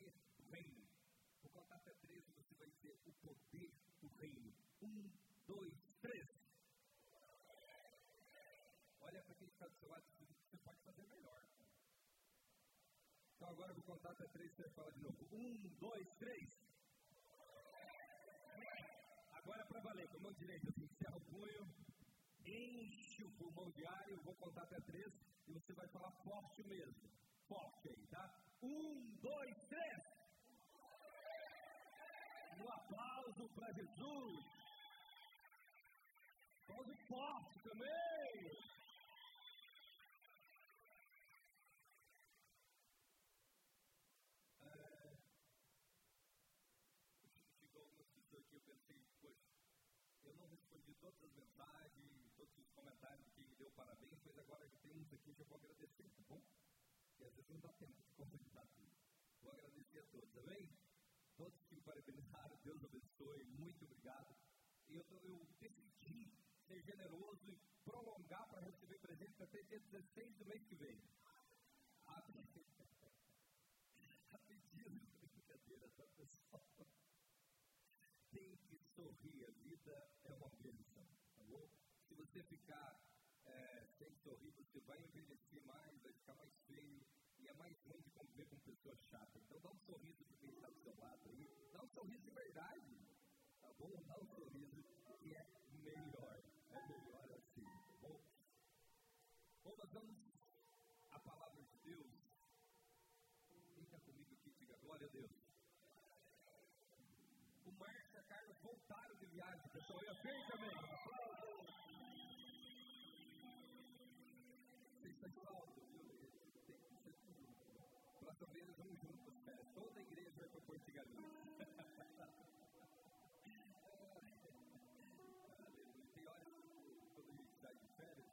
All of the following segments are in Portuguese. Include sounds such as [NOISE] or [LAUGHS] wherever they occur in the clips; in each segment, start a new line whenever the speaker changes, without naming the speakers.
do reino. Vou contar até três e você vai dizer o poder do reino. Um, dois, três. Olha para quem está do seu lado e você pode fazer melhor. Então agora vou contar até três e você fala de novo. Um, dois, três. Agora é para valer, com a mão direita, você encerra o punho, enche o pulmão eu vou contar até três e você vai falar forte mesmo. Forte aí, tá? Um, dois, três. Um aplauso para Jesus. Aplauso forte também. todas as mensagens, todos os comentários que me deu parabéns, mas agora que tem uns aqui que eu vou agradecer, tá bom? Porque às vezes não dá tempo de completar tudo. Vou agradecer a todos, amém? Todos que parabenizaram, [LAUGHS] Deus abençoe, muito obrigado. E eu, eu decidi ser generoso e prolongar para receber presente até dia 16 do mês que vem. [LAUGHS] A pedido, brincadeira, tá pessoal? Tem que sorrir, a vida é uma bênção, tá bom? Se você ficar é, sem sorrir, você vai envelhecer mais, vai ficar mais feio e é mais ruim de conviver com pessoas chatas. Então dá um sorriso para quem está do seu lado aí, dá um sorriso de verdade, tá bom? Dá um sorriso que é melhor, é melhor assim, tá bom? Bom, nós vamos a palavra de Deus. Quem está comigo aqui, diga glória a Deus o Marcos e a Carlos voltaram de viagem, pessoal. E a Fê também. Que ser tudo. Próxima vez vamos juntos, né? Toda a igreja vai para Porto Galinha. Tem horas, quando a gente sai de férias,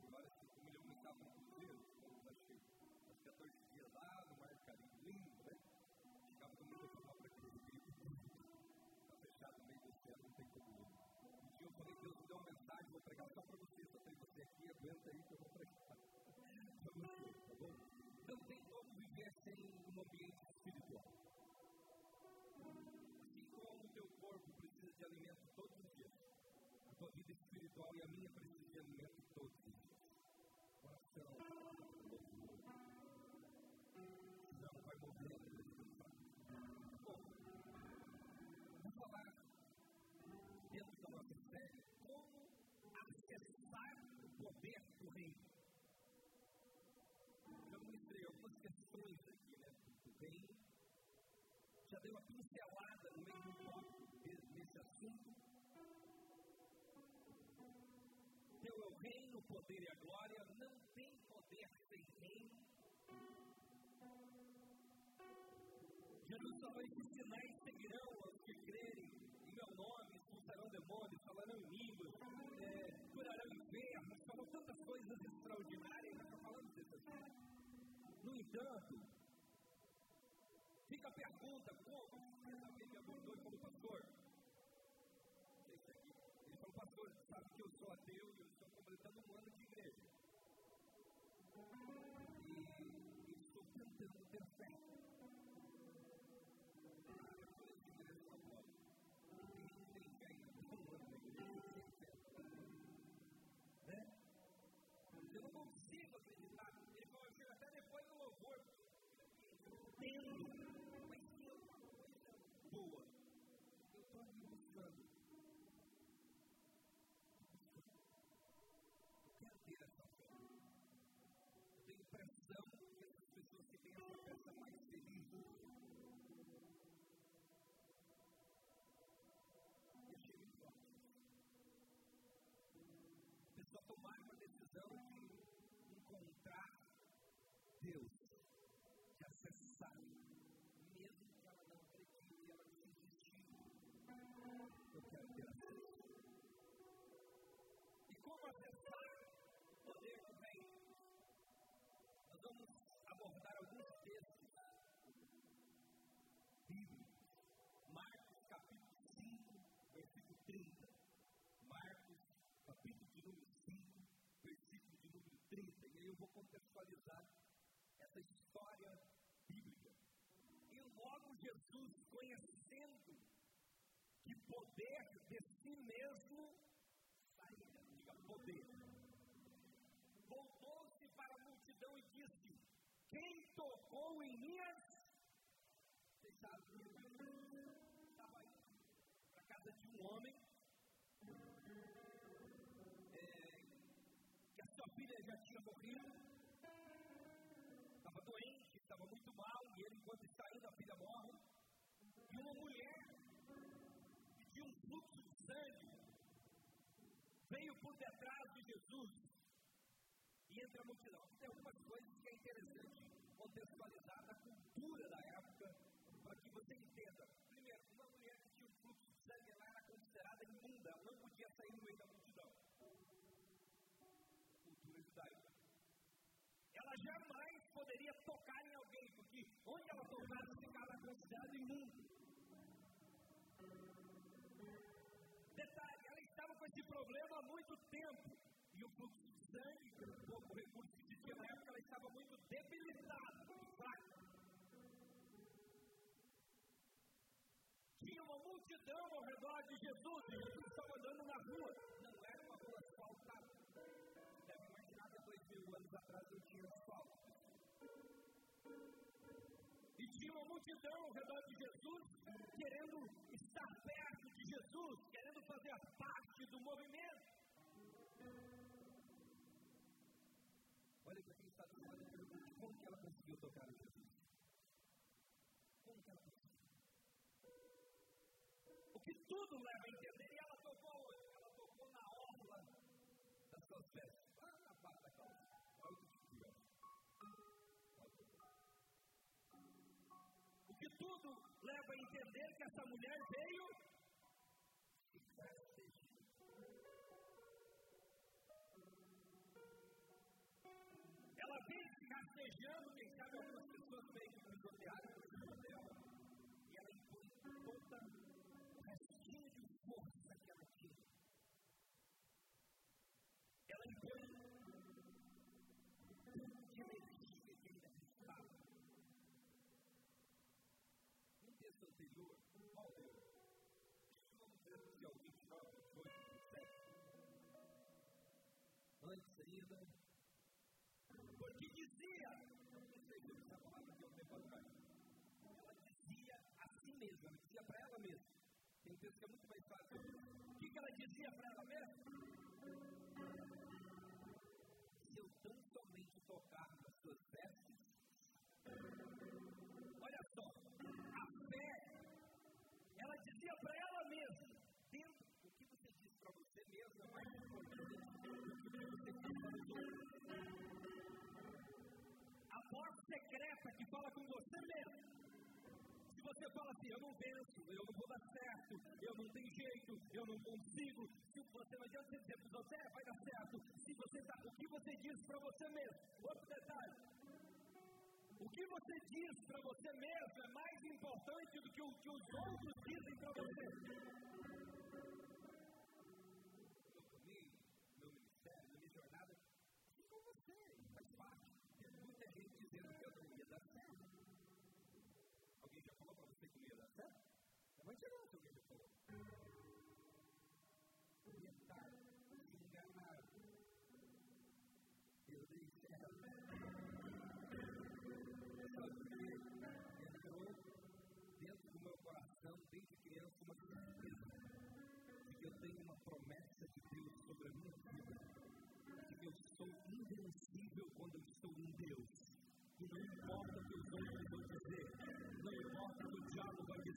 tem horas que como ele aumentava no cruzeiro, acho que uns 14 dias lá no Mar Caribe, lindo, né? Ficava com muita palavra aqui no meio do céu, não tem como ir. Um dia eu falei, Deus me deu uma mensagem, vou pregar só para você, só tem você aqui, aguenta aí que eu vou pregar para você, tá bom? Um ambiente espiritual. Assim como o teu corpo precisa de alimento todos os dias, a tua vida espiritual e a minha precisa de alimento todos os dias. Coração, loucura. Não vai morrer. Vamos falar dentro da nossa série, como acessar o poder do reino. Já ministrei algumas questões aqui, reino. Já dei uma pincelada no meio do tópico desse assunto. Teu é o reino, o poder e a glória. Não tem poder sem reino. Jesus falou: esses sinais seguirão aos que crerem meu nome, expulsarão demônios, falarão em línguas, é, curarão enfermos, falou tantas coisas extraordinárias, nós falamos disso aqui. No entanto, fica pergunta, como me abordou como pastor? Ele falou, pastor, sabe que eu sou ateu e eu estou completando um ano de igreja. E, estou tentando ter tomar uma decisão de encontrar Deus, de acessar, mesmo que ela não acredite, ela não desistiu. Eu quero ter acesso. E como acessar o poder do reino? Nós vamos abordar alguns textos bíblicos. Marcos capítulo 5, versículo 30. Marcos capítulo de número 5, versículo de número 30. E aí eu vou contextualizar essa história bíblica. E Logo, Jesus, conhecendo que poder de si mesmo saía, poder, voltou-se para a multidão e disse: Quem tocou em minhas? Sabem, estava indo para casa de um homem é, que a sua filha já tinha morrido e ele, enquanto está indo, a filha morre. E uma mulher que tinha um fluxo de sangue veio por detrás de Jesus e entra a multidão. Tem algumas coisas que é interessante contextualizar da cultura da época para que você entenda. Primeiro, uma mulher que tinha um fluxo de sangue ela era considerada imunda, ela não podia sair no meio da multidão. Cultura judaica. Ela jamais poderia tocar em alguém, porque onde ela tocasse ficava considerado imundo. Detalhe, ela estava com esse problema há muito tempo. E o fluxo de sangue, o pouco recurso que tinha na época, ela estava muito debilitada, fraca. Tinha uma multidão ao redor de Jesus, e Jesus estava andando na rua. Não era uma rua asfaltada. Deve imaginar que dois mil anos atrás não tinha asfalto. Uma multidão ao redor de Jesus, querendo estar perto de Jesus, querendo fazer parte do movimento. Olha para quem está do lado pergunte como que ela conseguiu tocar em Jesus. Como que ela conseguiu? O que tudo leva a entender, e ela tocou hoje, ela tocou na orla das suas vestes, tudo leva a entender que essa mulher veio dizia, eu não sei se eu essa palavra há um tempo atrás, ela dizia a si mesma, dizia para ela mesma. Tem texto que é muito mais fácil. O que, que ela dizia para ela mesma? Você mesmo. Se você fala assim, eu não venço, eu não vou dar certo, eu não tenho jeito, eu não consigo, se você não adianta dizer para é, vai dar certo. Se você tá, o que você diz para você mesmo? Outro detalhe. O que você diz para você mesmo é mais importante do que o que os outros dizem para você. Meu caminho, meu ministério, minha jornada, assim com você, faz parte. Que certo? Não vai tirar se alguém já falou. Detalhe, se enganaram. Eu dei certo. Sabe por quê? Entrou dentro do meu coração, desde criança, uma certeza de que eu tenho uma promessa de Deus sobre a minha vida, de que eu sou invencível quando eu estou em Deus. E não importa o que os outros vão dizer,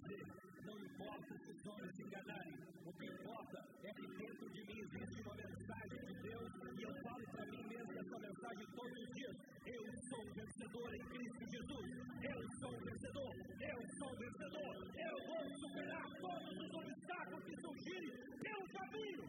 dizer, não importa se os homens se enganarem, o que importa é que dentro de mim existe uma mensagem de Deus e eu falo para mim mesmo essa mensagem todos os dias. Eu sou vencedor em Cristo Jesus, eu sou vencedor, eu sou vencedor, eu vou superar todos os obstáculos que surgirem pelo caminho.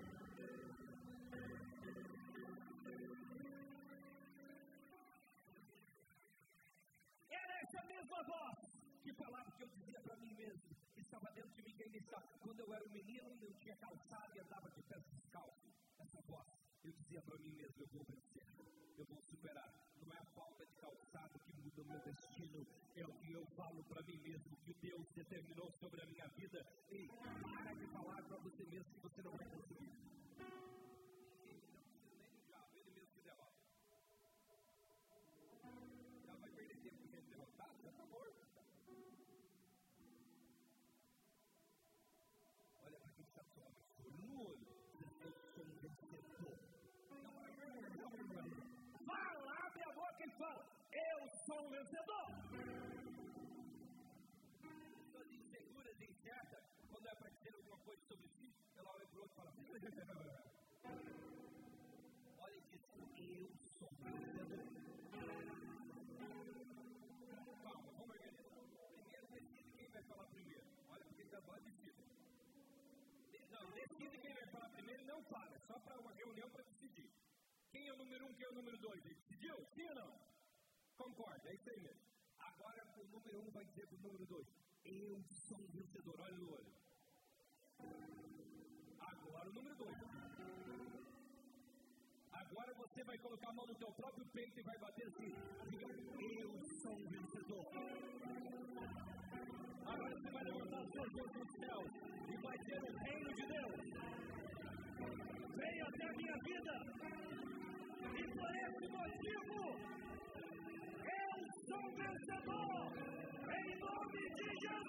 Era essa mesma voz que falava que eu dizia para mim mesmo, que estava dentro de mim, que ainda está. Quando eu era um menino, eu tinha calçado e andava de pés descalços. Essa voz, eu dizia para mim mesmo, eu vou vencer, eu vou superar. Não é a falta de calçado que muda o meu destino, é o que eu falo para mim mesmo que Deus determinou sobre a minha vida. E para de falar para você mesmo que você não vai conseguir. Sou um vencedor. Olha e diz, eu sou vencedor. Calma, vamos organizar. Primeiro decide quem vai falar primeiro. Olha, porque já vai decidir. Não, decide quem vai falar primeiro não fala. Só para uma reunião para decidir. Quem é o número um, quem é o número dois? Decidiu? Sim ou não? Concorda, é isso aí mesmo. Agora o número um vai dizer para o número dois. Eu sou um vencedor. Olha no olho. Agora o número dois. Agora você vai colocar a mão no teu próprio peito e vai bater assim. Diga, eu sou um vencedor. Agora você vai levantar os seus olhos nos céus e vai ter o reino de Deus. Venha até a minha vida. E por esse motivo, sont vencedors. Et au nom de Jésus!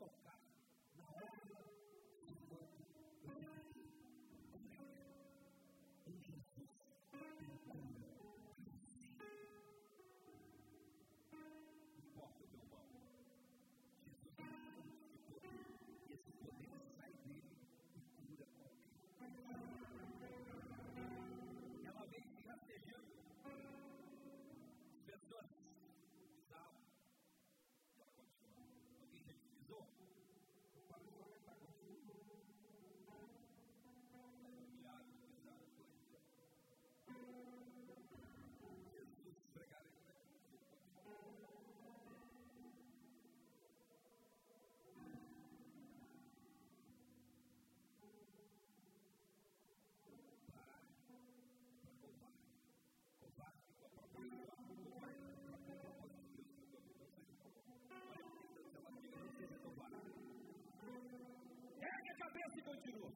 e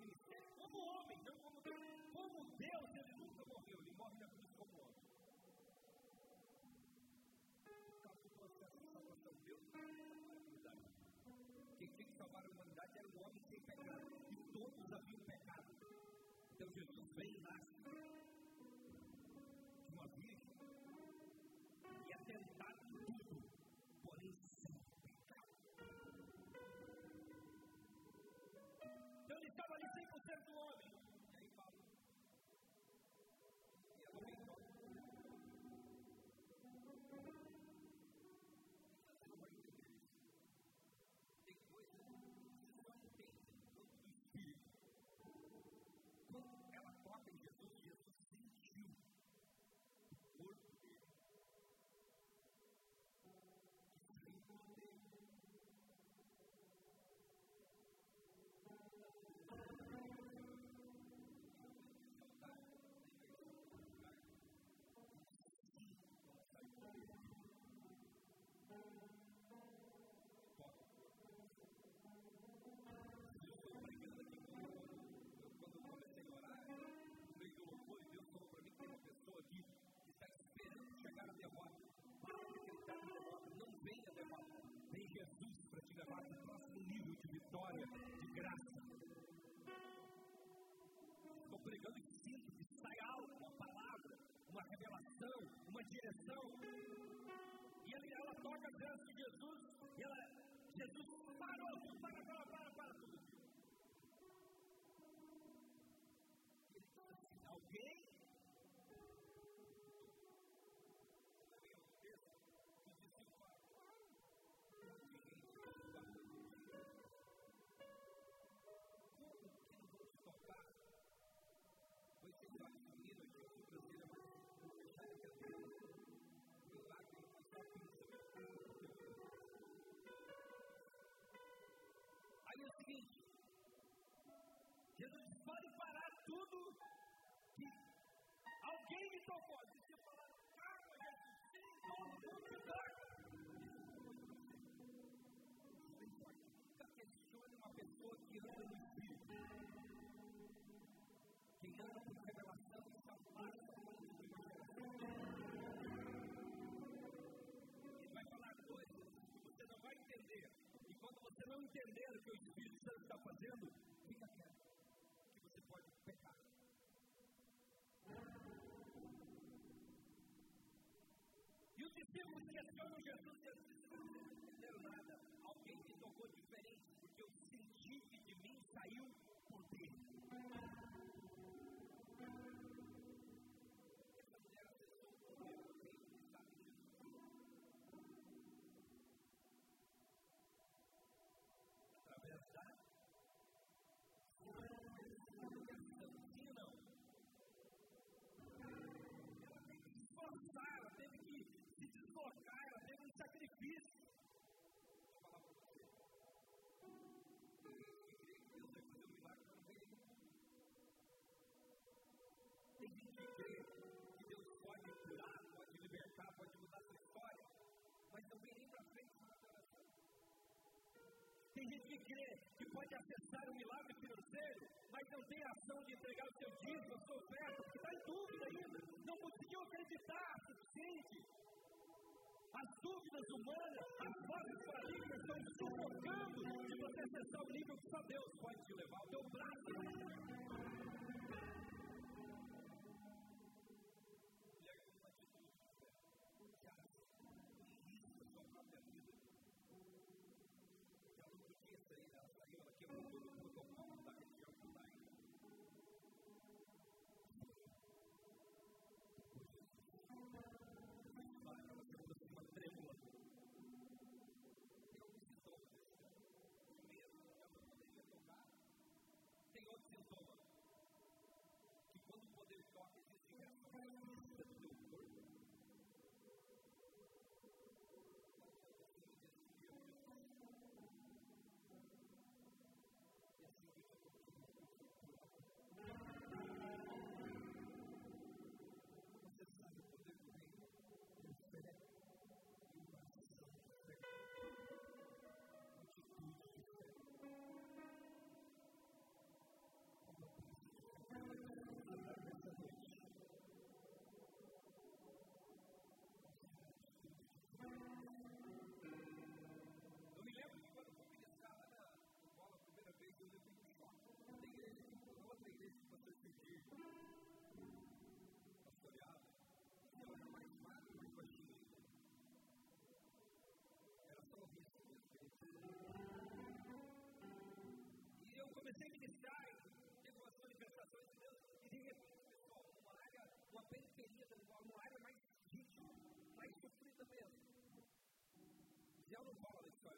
ministério como homem, não como Deus. Como Deus, ele nunca morreu, ele morre na cruz como homem. Então, assim, o processo de salvação Deus Quem tinha que salvar a humanidade era o homem sem pecado, e todos haviam pecado. Então, Jesus veio lá. missão, uma direção. E ela, ela toca a graça de Jesus, e ela, Jesus parou tudo para aquela seguinte: Jesus disse, pode parar tudo que alguém me tocou. Deixa eu falar, cara, Jesus, sim, não entenderem o que o Espírito Santo está fazendo, fica quieto. crê que pode acessar o um milagre financeiro, mas não tem ação de entregar o seu dízimo, a sua oferta, porque está em dúvida ainda, não conseguiu acreditar o suficiente. As dúvidas humanas, as vozes paradigmas estão sufocando de você acessar o nível que só Deus pode te levar, o teu braço. don't feel completamente. E ela não fala isso para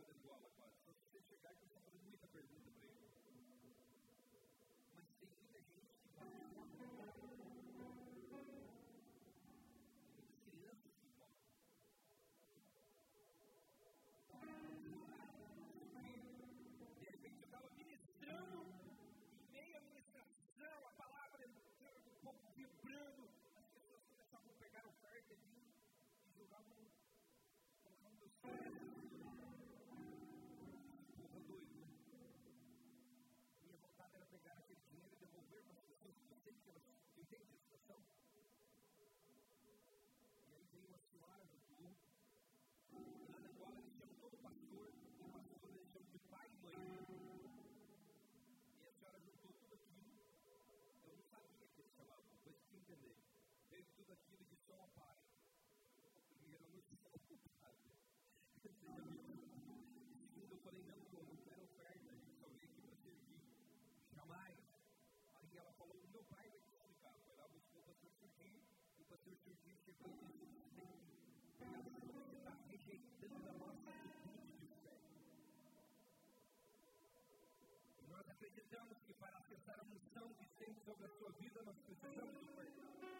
Nós acreditamos que para acessar a missão que temos sobre a sua vida, nós precisamos do perdão.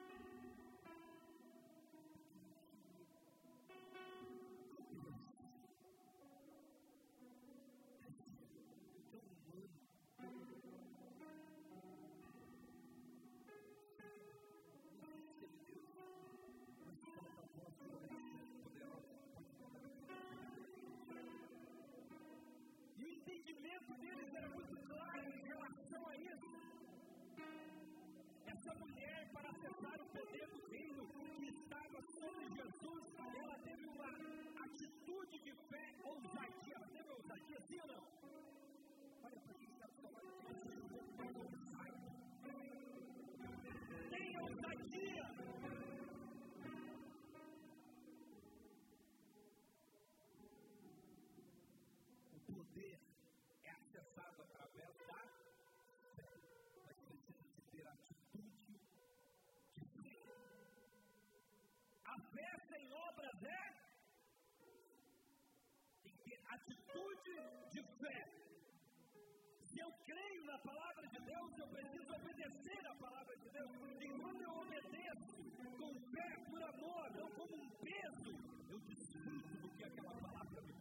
entendimento deles era muito claro em relação a isso. Essa mulher, para acessar o poder do reino que estava sobre Jesus, ela teve uma atitude de fé ousadia. fé. Se eu creio na palavra de Deus, eu preciso obedecer à palavra de Deus. E quando eu obedeço com fé, por amor, não como um peso, eu desfruto do que aquela palavra me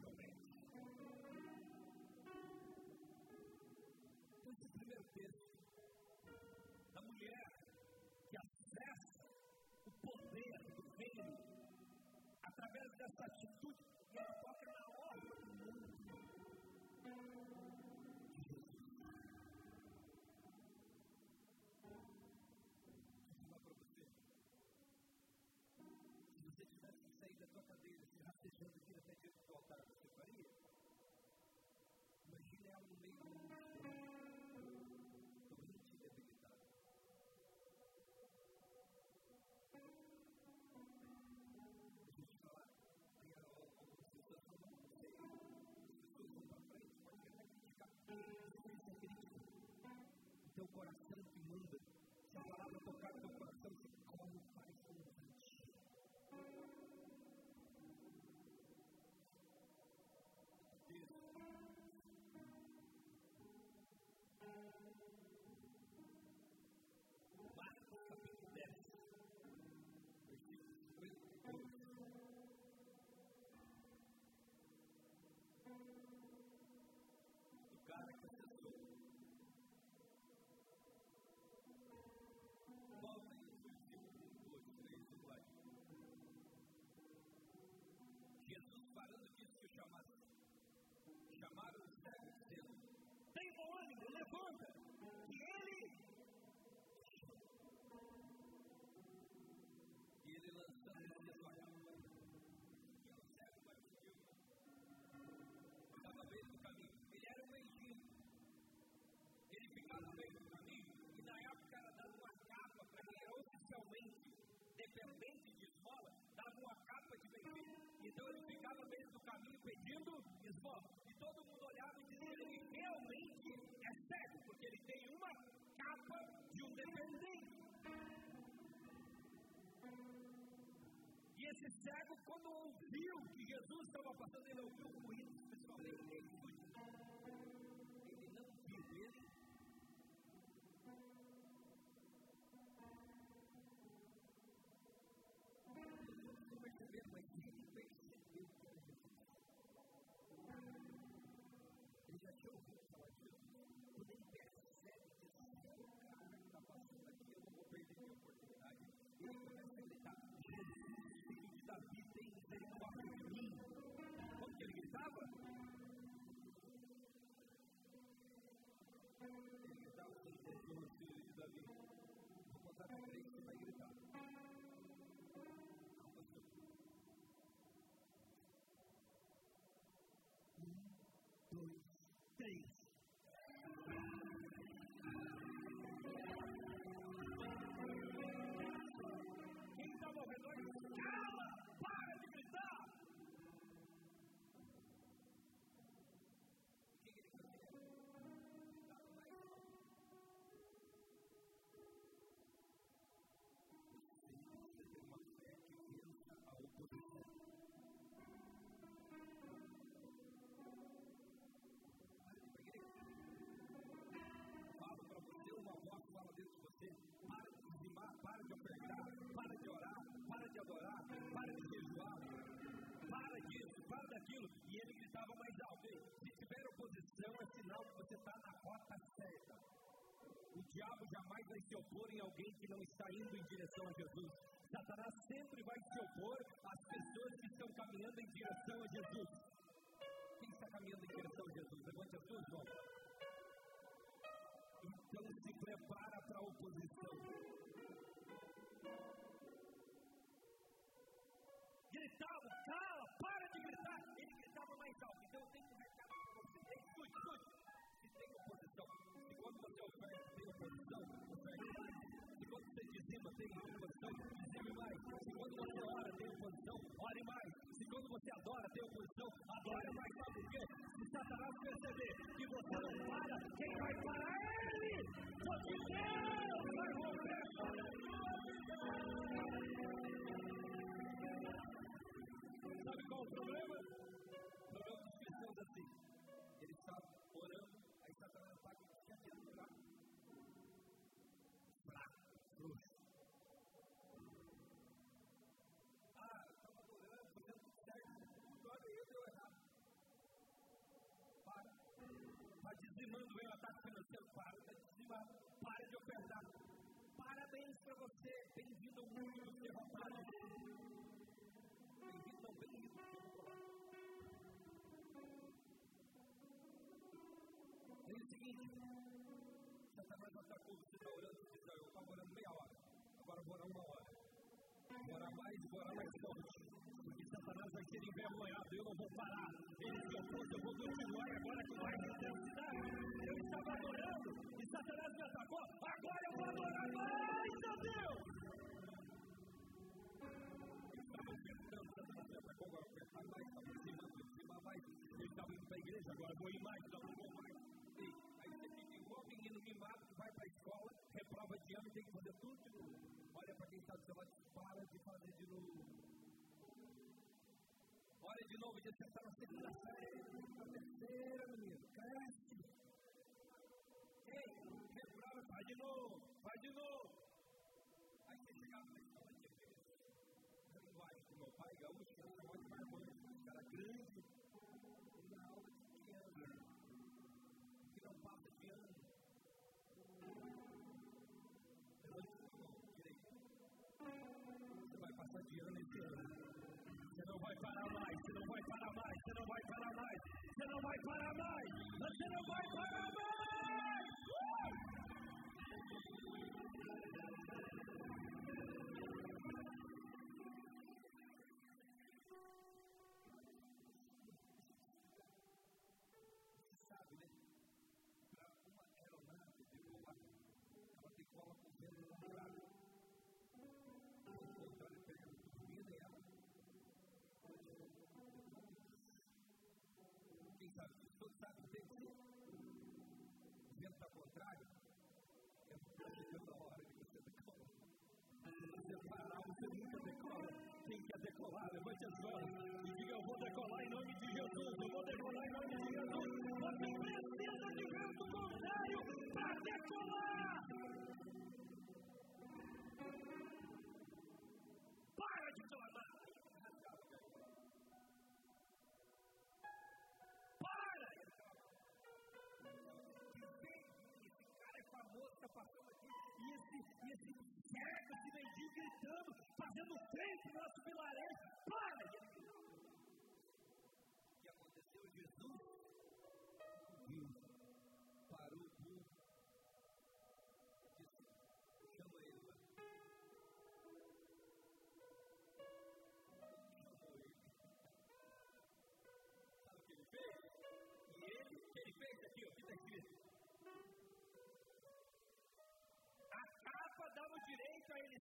Então ele ficava no meio do caminho pedindo esmola. E todo mundo olhava e dizia: ele realmente é cego, porque ele tem uma capa de um dependente. E esse cego, quando ouviu que Jesus estava passando, ele ouviu o ruído, pessoal, ele diabo jamais vai se opor em alguém que não está indo em direção a Jesus. Satanás sempre vai se opor às pessoas que estão caminhando em direção a Jesus. Quem está caminhando em direção a Jesus? Levante as suas mãos. Então se prepara para a oposição. Oposição, se quando você dizima, tem oposição, dizime mais. Se quando você ora, tem oposição, ore mais. Se quando você adora, tem oposição, adore mais. Sabe por quê? Se Satanás perceber que você não para, quem vai parar é ele? Porque Deus financeiro, para de dizimar, para de ofertar. Parabéns para você, bem-vindo ao mundo dos derrotados. Bem-vindo ao bem-vindo É o seguinte, Satanás atacou, você está orando, você está, eu estava orando meia hora, agora vou orar uma hora. Orar mais, orar mais forte. Porque Satanás vai ser envergonhado, eu não vou parar. Ele se opôs, eu vou continuar e agora com mais intensidade. Estava adorando e Satanás me atacou, agora eu vou adorar mais, meu Deus! Ofertar mais, estava indo para a igreja, agora vou ir mais, não vou mais. E aí você fica igual menino mimado vai para a escola, reprova de ano e tem que fazer tudo de novo. Olha para quem está do seu lado, para de fazer de novo. Olha de novo, você está na segunda série, na terceira, menino, cresce. Novo, vai de novo. Aí você chegava na escola de vez. Na linguagem do meu pai, gaúcho, que era chamado de marmão, um cara grande, na aula de criança, que não passa de ano. Você vai passar de ano esse ano. Você não vai parar mais, você não vai parar mais, você não vai parar mais, você não vai parar mais, você não vai parar mais! Vento ao contrário, é chegando a hora de você decolar. Se você parar, você nunca decola. Quem quer decolar, levante as mãos e diga: Eu vou decolar em nome de Jesus. Eu vou decolar em nome de Jesus.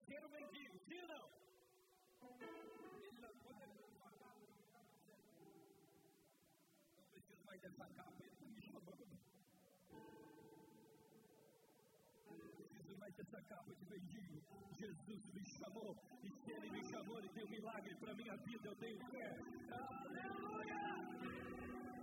Ser o mendigo, sim ou não? Não preciso mais dessa capa, ele está me chamando. Não preciso mais dessa capa de mendigo. Jesus me chamou, e se ele me chamou, ele tem um milagre para minha vida, eu tenho fé. Aleluia!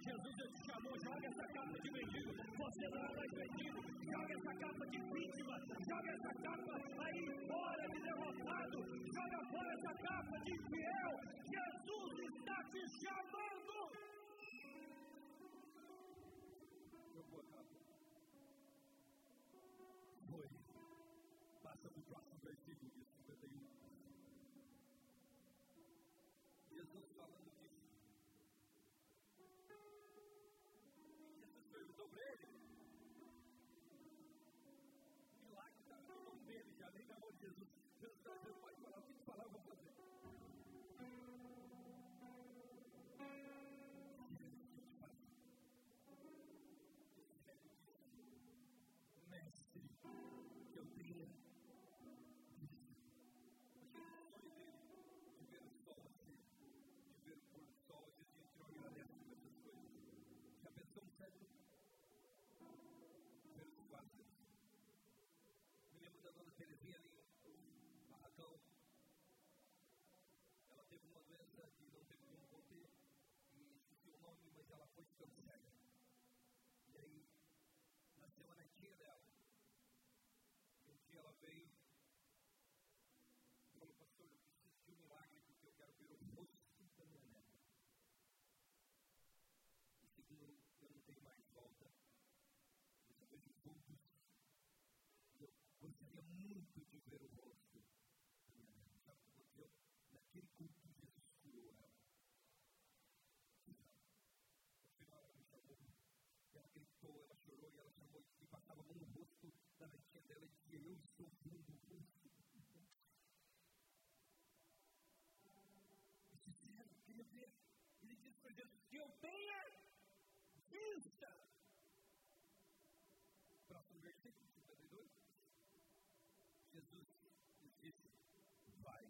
Jesus te chamou, joga essa capa de mendigo. Você não é mais mendigo. Joga essa capa de vítima. Joga essa capa aí fora de derrotado. Joga fora essa capa de infiel. Jesus está te chamando. Jogou a capa. Foi. Passa para o próximo versículo no barracão. Ela teve uma doença que não teve como conter, e esqueci o nome, mas ela foi ficando cega. E aí, nasceu a netinha dela. E um dia ela veio e falou, pastor, eu preciso de um milagre porque eu quero ver o rosto da minha neta. E segundo, eu não tenho mais volta. Eu só vejo eu gostaria muito de ver o rosto da minha neta. Sabe o que aconteceu? Naquele culto, Jesus curou ela. No final, ela me chamou. Ela gritou, ela chorou e ela chamou e passava a mão no rosto da netinha dela e dizia: Eu estou vendo o rosto. Eu disse: Sério, eu queria ver. Ele disse para Jesus: Que eu tenha vista. Próximo versículo 52. Jesus disse: Vai,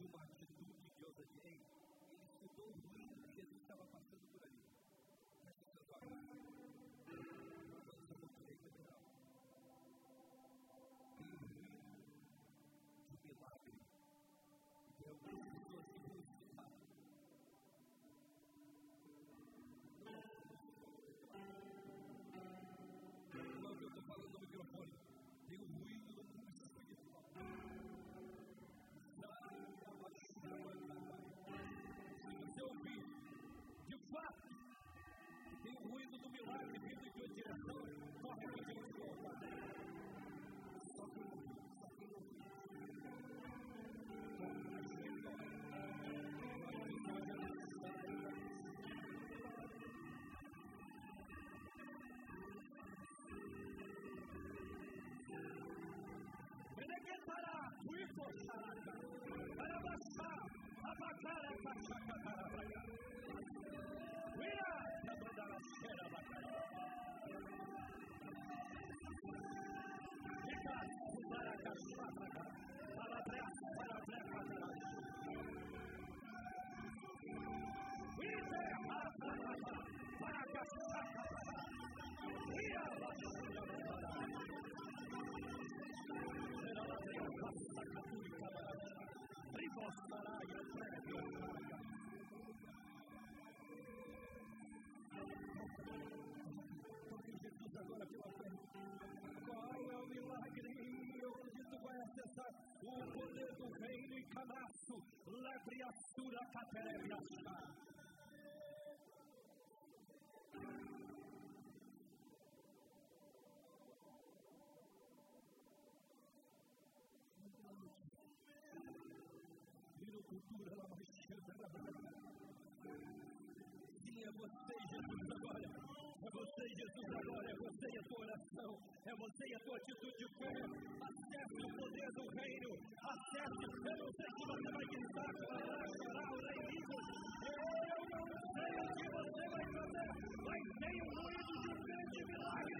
de uma atitude de ousadia. Ele estudou o ruído que Jesus estava passando por ali. É o poder do reino e canaço, lebre a sura caterebiachá. Sim, é você, Jesus, agora. É você, Jesus, agora. É você e a tua oração. É você e a tua atitude de fé. Acesse o poder do reino. Acesse. Eu não sei que você vai gritar, agora? chorar, orar. Eu não sei o que você vai fazer, mas tem o ruído de um grande milagre.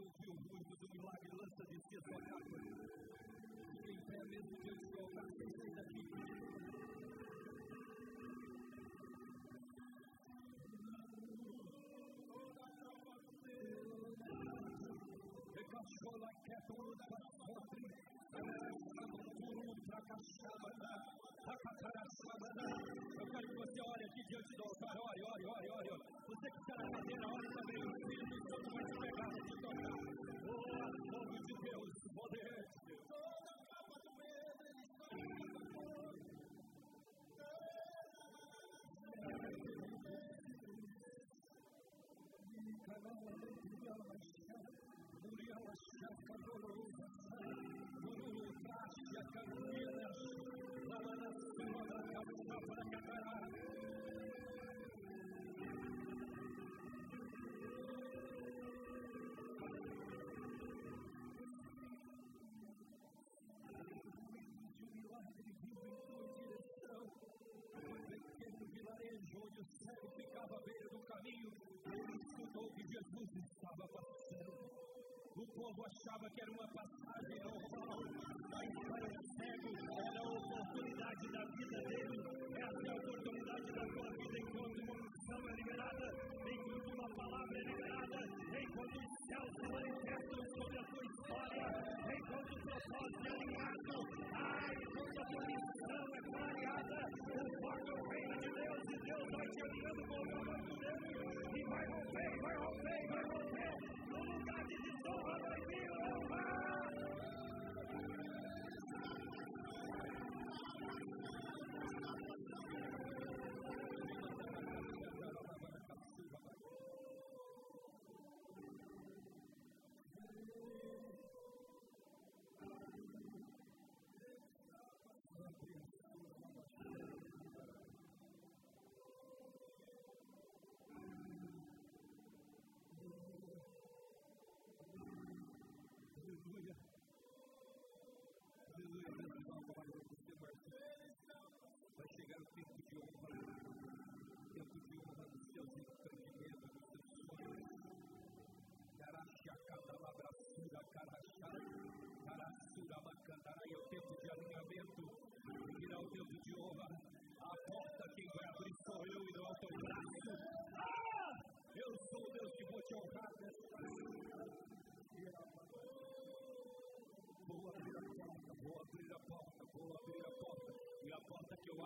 você o muito do milagre, lança de si a sua capa. Fique em pé mesmo eu do altar, sem daqui. Cachola que é aqui diante do altar, olha, olha, olha, olha, olha. Você que está na cadeira, olha também, o Espírito Santo vai te pegar, vai te tocar. Povo achava que era uma passagem normal, mas para o cego era a oportunidade da vida dele, essa é a oportunidade da tua vida. Enquanto uma unção é liberada, enquanto uma palavra é liberada, enquanto os céus se manifestam sobre a tua história, enquanto o propósito é alinhado, ah, enquanto a tua missão é clareada, conforme o reino de Deus, e Deus vai te alinhando com o vai romper, vai romper, vai romper, no lugar de desonra vai vir a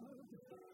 porta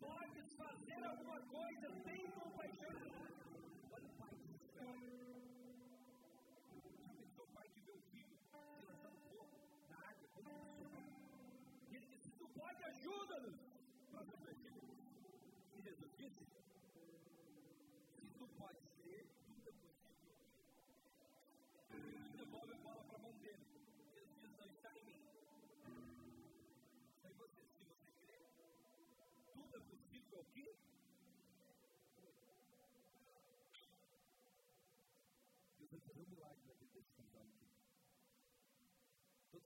clamando, fazer alguma coisa, tem compaixão. Olha pai do céu. Já se Tu pode, ajuda-nos. Nós vamos E Jesus disse: Se tu pode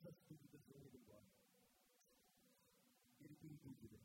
Todas as dúvidas vão ir embora. Ele tem dúvida,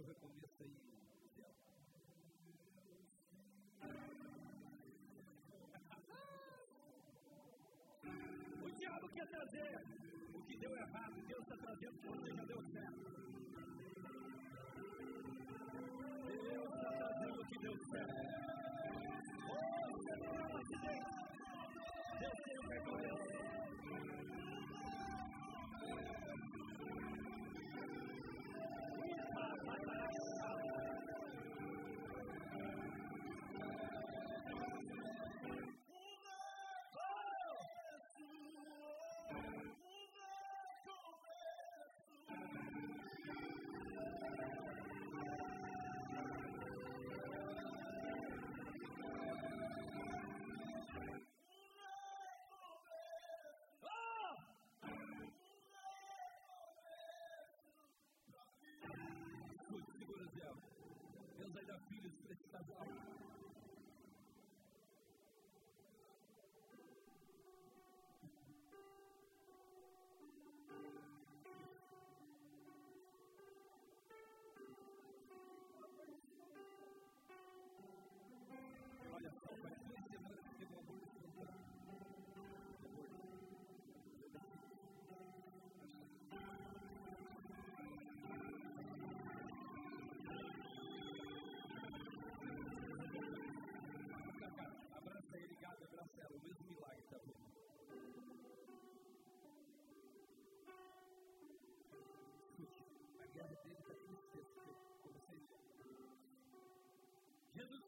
O recomeço aí, céu. O diabo quer trazer o que deu errado, Deus está trazendo o que já deu certo. Deus está trazendo o que deu certo. Oh, é. Deus tem o permanência.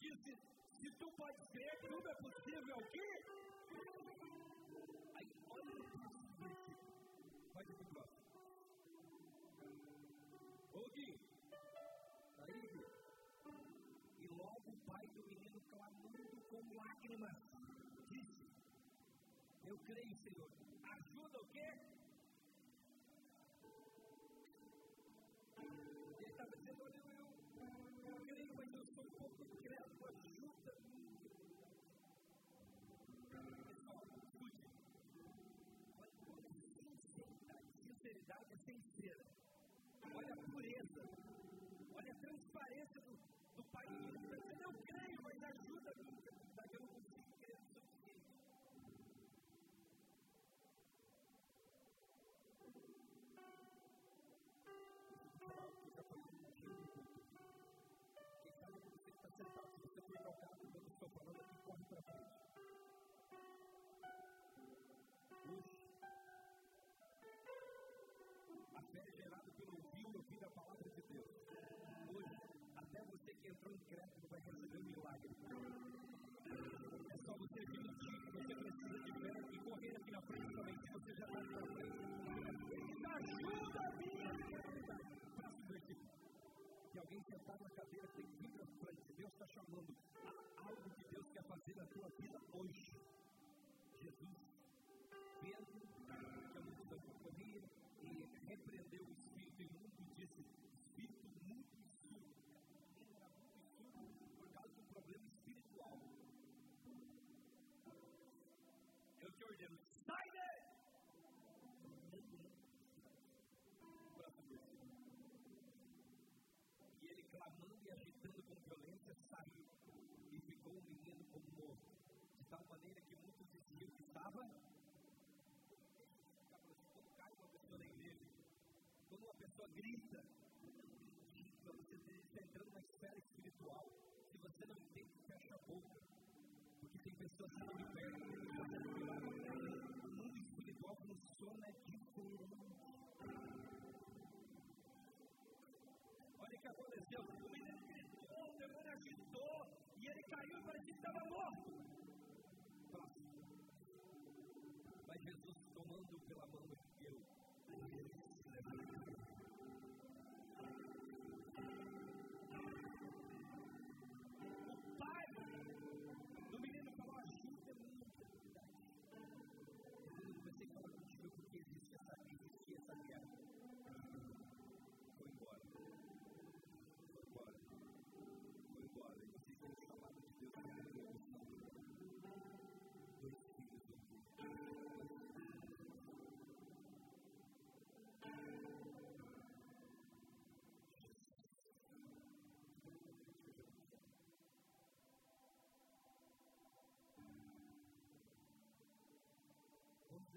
Disse: se tu pode crer, tudo é possível aqui. Aí, olha o próximo versículo. Pode ir para o próximo. Ô Gui, tá aí, Gui? E logo o pai do menino clamando com lágrimas, disse: Eu creio, Senhor. Ajuda o quê? Transparência do, do dizendo: Eu creio, mas ajuda-me. Eu não consigo crer o suficiente. Quem sabe que você está sentado, se você for ao carro, eu estou falando aqui, corre para frente. A fé é gerada pelo ouvir ouvir a palavra que entrou em crédito vai receber um milagre. É só você admitir que você precisa de fé e correr aqui na frente também, se você já está aqui na frente. Isso ajuda minha vida. Próximo versículo. Se alguém sentado na cadeira tem que vir para frente, Deus está chamando. Há algo que Deus quer fazer na tua vida hoje. Jesus, Pedro, que a multidão corria e repreendeu o espírito imundo e disse: saiu e ficou o menino como morto. De tal maneira que muitos diziam que estava. Quando cai uma pessoa na igreja, quando uma pessoa grita, para você está entrando numa esfera espiritual. Se você não entende, fecha a boca. Porque tem pessoas sendo libertas, tem pessoas sendo curadas. O mundo espiritual funciona diferente. Estava morto. Mas Jesus, tomando pela mão,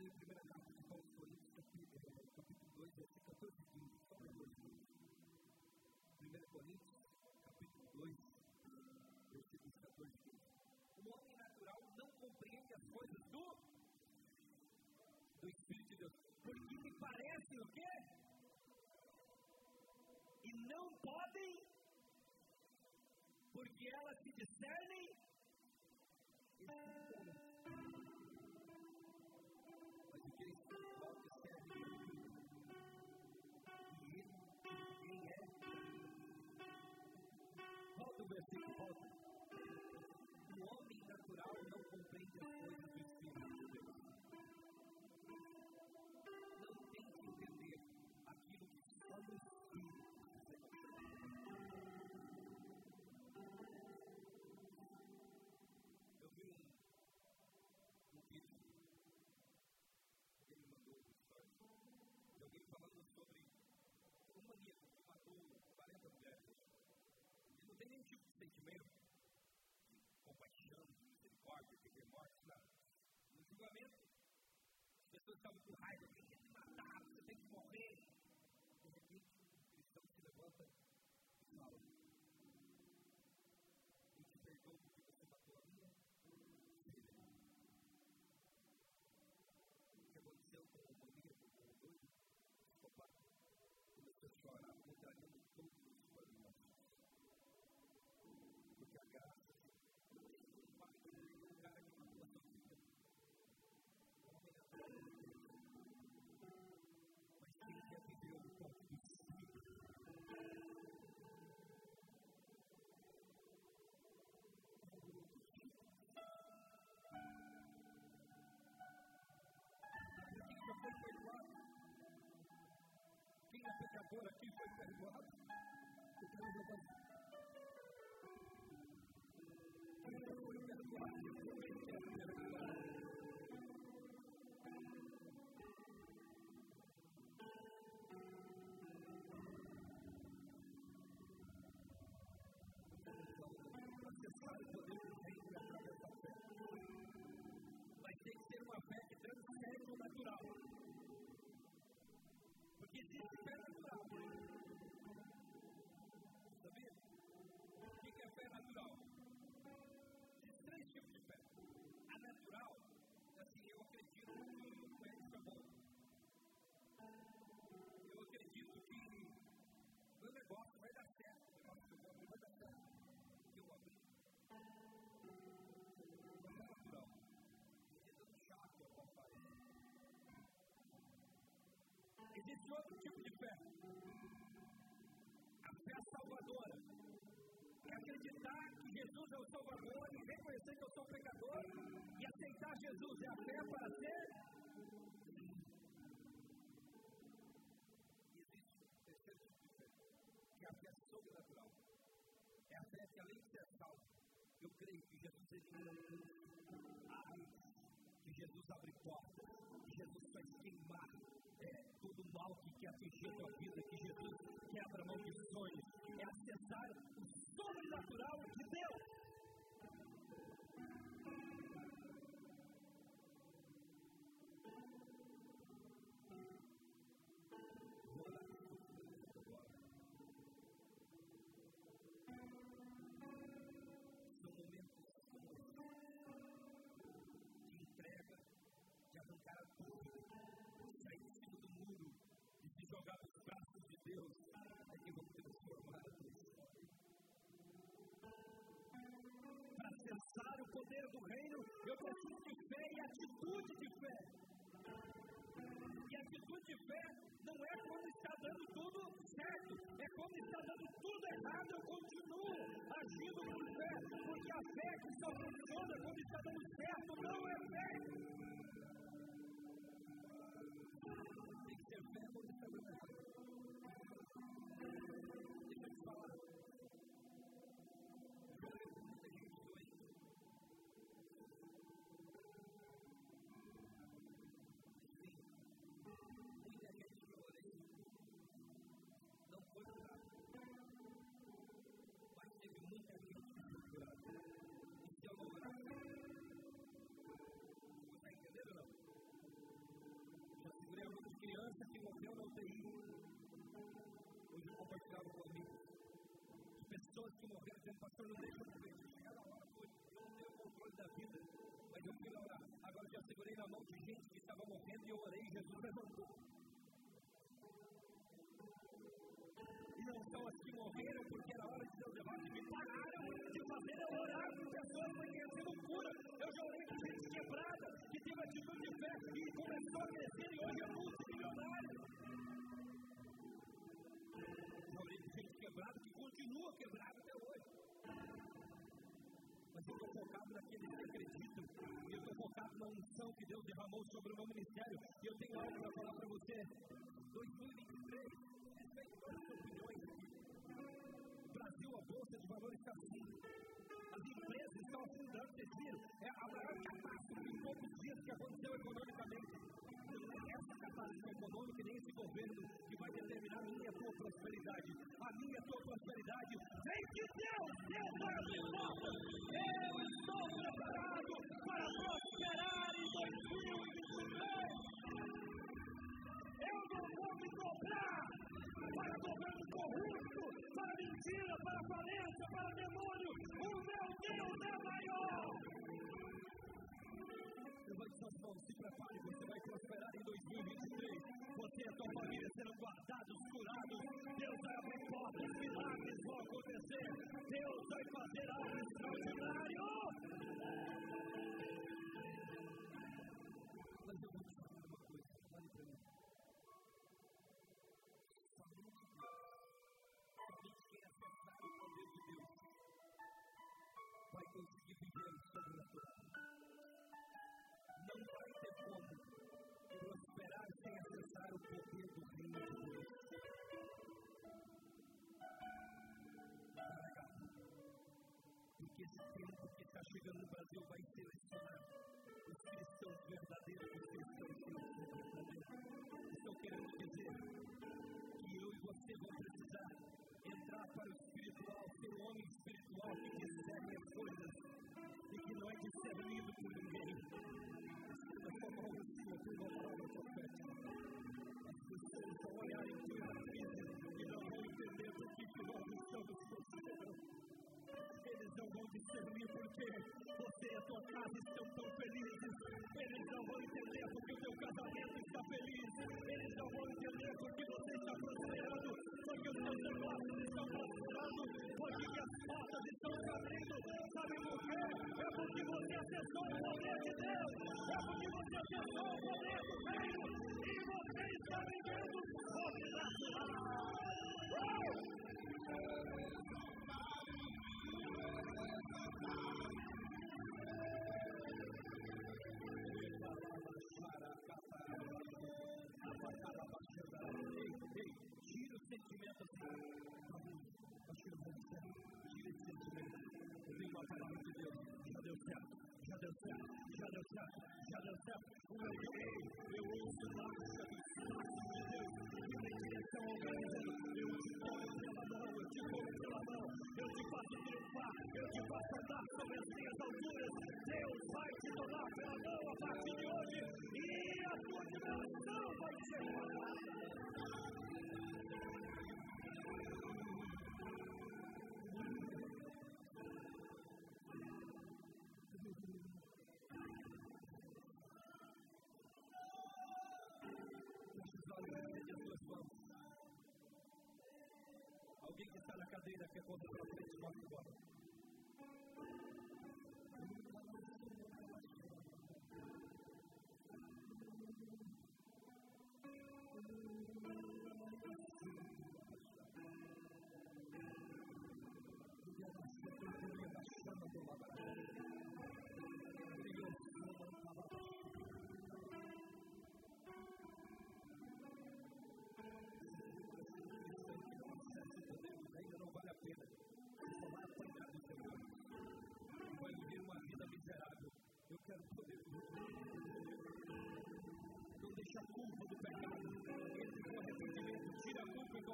Ler a primeira carta de Paulo Coríntios, capítulo, capítulo 2, versículo 14 e 15. Só para dois minutos. 1 Coríntios, capítulo 2, versículos 14 e 15. O homem natural não compreende as coisas do, do Espírito de Deus. Porque me parecem o quê? E não podem, porque elas se discernem o homem natural não compreende as coisas não tem nenhum tipo de sentimento de compaixão, de misericórdia, de remorso, nada. No julgamento, as pessoas estavam com raiva, tem que te matar, você tem que morrer. De repente, o cristão se levanta e fala: Eu te perdoo porque você matou a minha filha. O que aconteceu com o maníaco, com o doido, o papai, começou a chorar, contrariando todos Quem é pecador aqui foi perdoado? Eu quero levantar. Quem Existe outro tipo de fé. A fé salvadora. É acreditar que Jesus é o Salvador e reconhecer que eu sou pecador e aceitar Jesus é a fé para ser. Jesus abre, portas, Jesus faz queimar todo o mal que quer atingir a tua vida, que Jesus quebra maldições, é acessar o sobrenatural do reino, eu preciso de fé e atitude de fé. E atitude de fé não é quando está dando tudo certo, é quando está dando tudo errado, eu continuo agindo por fé, porque a fé que só funciona quando está dando certo não é fé. Eu orei Jesus levantou. Porque era hora de Deus que me pararam de fazer eu orar por pessoas que conheciam cura. Eu já orei por gente quebrada, que teve atitude de fé e começou a crescer e hoje é multimilionário. Já orei por gente quebrada que continua quebrada até hoje. Mas eu estou focado naqueles que acreditam. E eu estou focado na unção que Deus derramou sobre o meu ministério. E eu tenho algo para falar para você. 2023, respeito todas as opiniões Bolsa de Valores está assim. As empresas estão afundando, vocês viram? É a maior catástrofe em poucos dias que aconteceu economicamente. Não é essa catástrofe econômica, nem esse governo que vai determinar a minha tua prosperidade. A minha tua prosperidade vem Deus, Deus chegando no Brasil vai selecionar os cristãos verdadeiros dos cristãos que não são verdadeiros. Estou querendo dizer que eu e você vamos precisar entrar para o espiritual, ser um homem espiritual que discerne as coisas e que não é discernido por ninguém. Eu sou eu tenho uma palavra profética. As pessoas vão olhar em tua crise e não vão entender por que nós estamos sofrendo. Eles não vão discernir porque você e a tua casa estão tão felizes. Eles não vão entender porque o teu casamento está feliz. Eles não vão entender porque você está prosperando. Porque os teus negócios estão prosperando. Porque as portas estão se abrindo. Sabe por quê? É porque você acessou o poder de Deus. É porque você acessou o poder do reino. E você está vivendo o o Que vai. Eu tenho uma palavra de Deus. Já deu certo. Já deu certo. Já deu certo. Já deu certo. Eu, eu o Espírito de Deus. Que me direção organizando. Eu te tomo pela mão. Eu te tomo pela mão. Eu te faço triunfar. Eu te faço andar sobre as minhas alturas. Deus vai te tomar pela mão a partir de hoje. E a tua dimensão vai ser mudada. Alguém que está na cadeira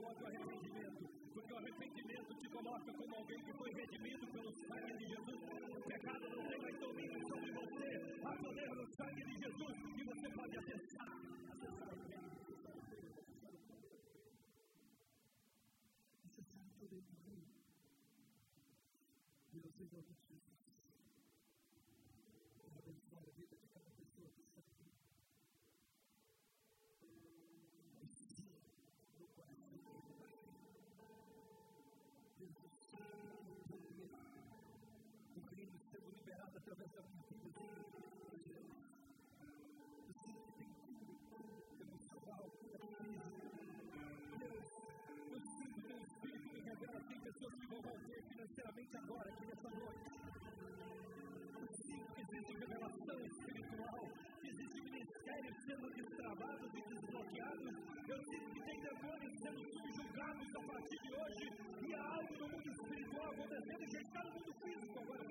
o arrependimento. Porque o arrependimento te coloca como alguém que foi redimido pelo sangue de Jesus. O pecado não tem mais domínio sobre você. Há poder no sangue de Jesus. E você pode. Acessar através da minha vida. Eu sei que tem pessoas que vão romper financeiramente agora, aqui nessa noite. Eu sinto que existe revelação espiritual, que existe ministérios sendo destravados e desbloqueados. Eu sinto que tem demônios sendo subjugados a partir de hoje. E há algo no mundo espiritual acontecendo que está no mundo físico agora.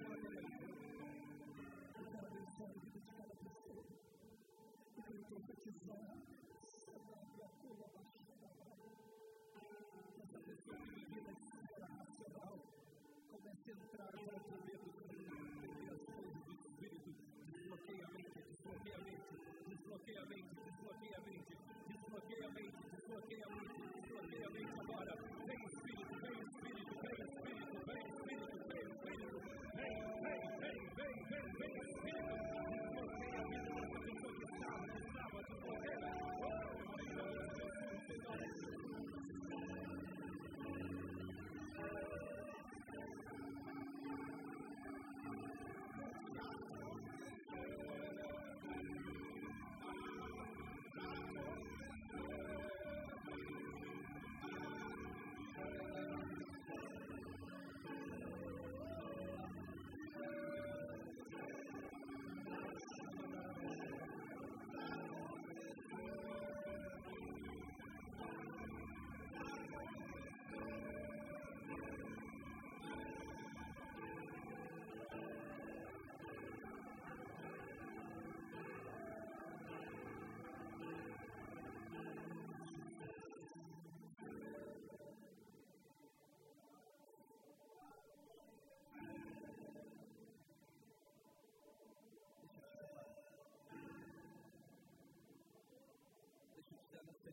Desbloqueia a mente, desbloqueia a mente, desbloqueia a mente,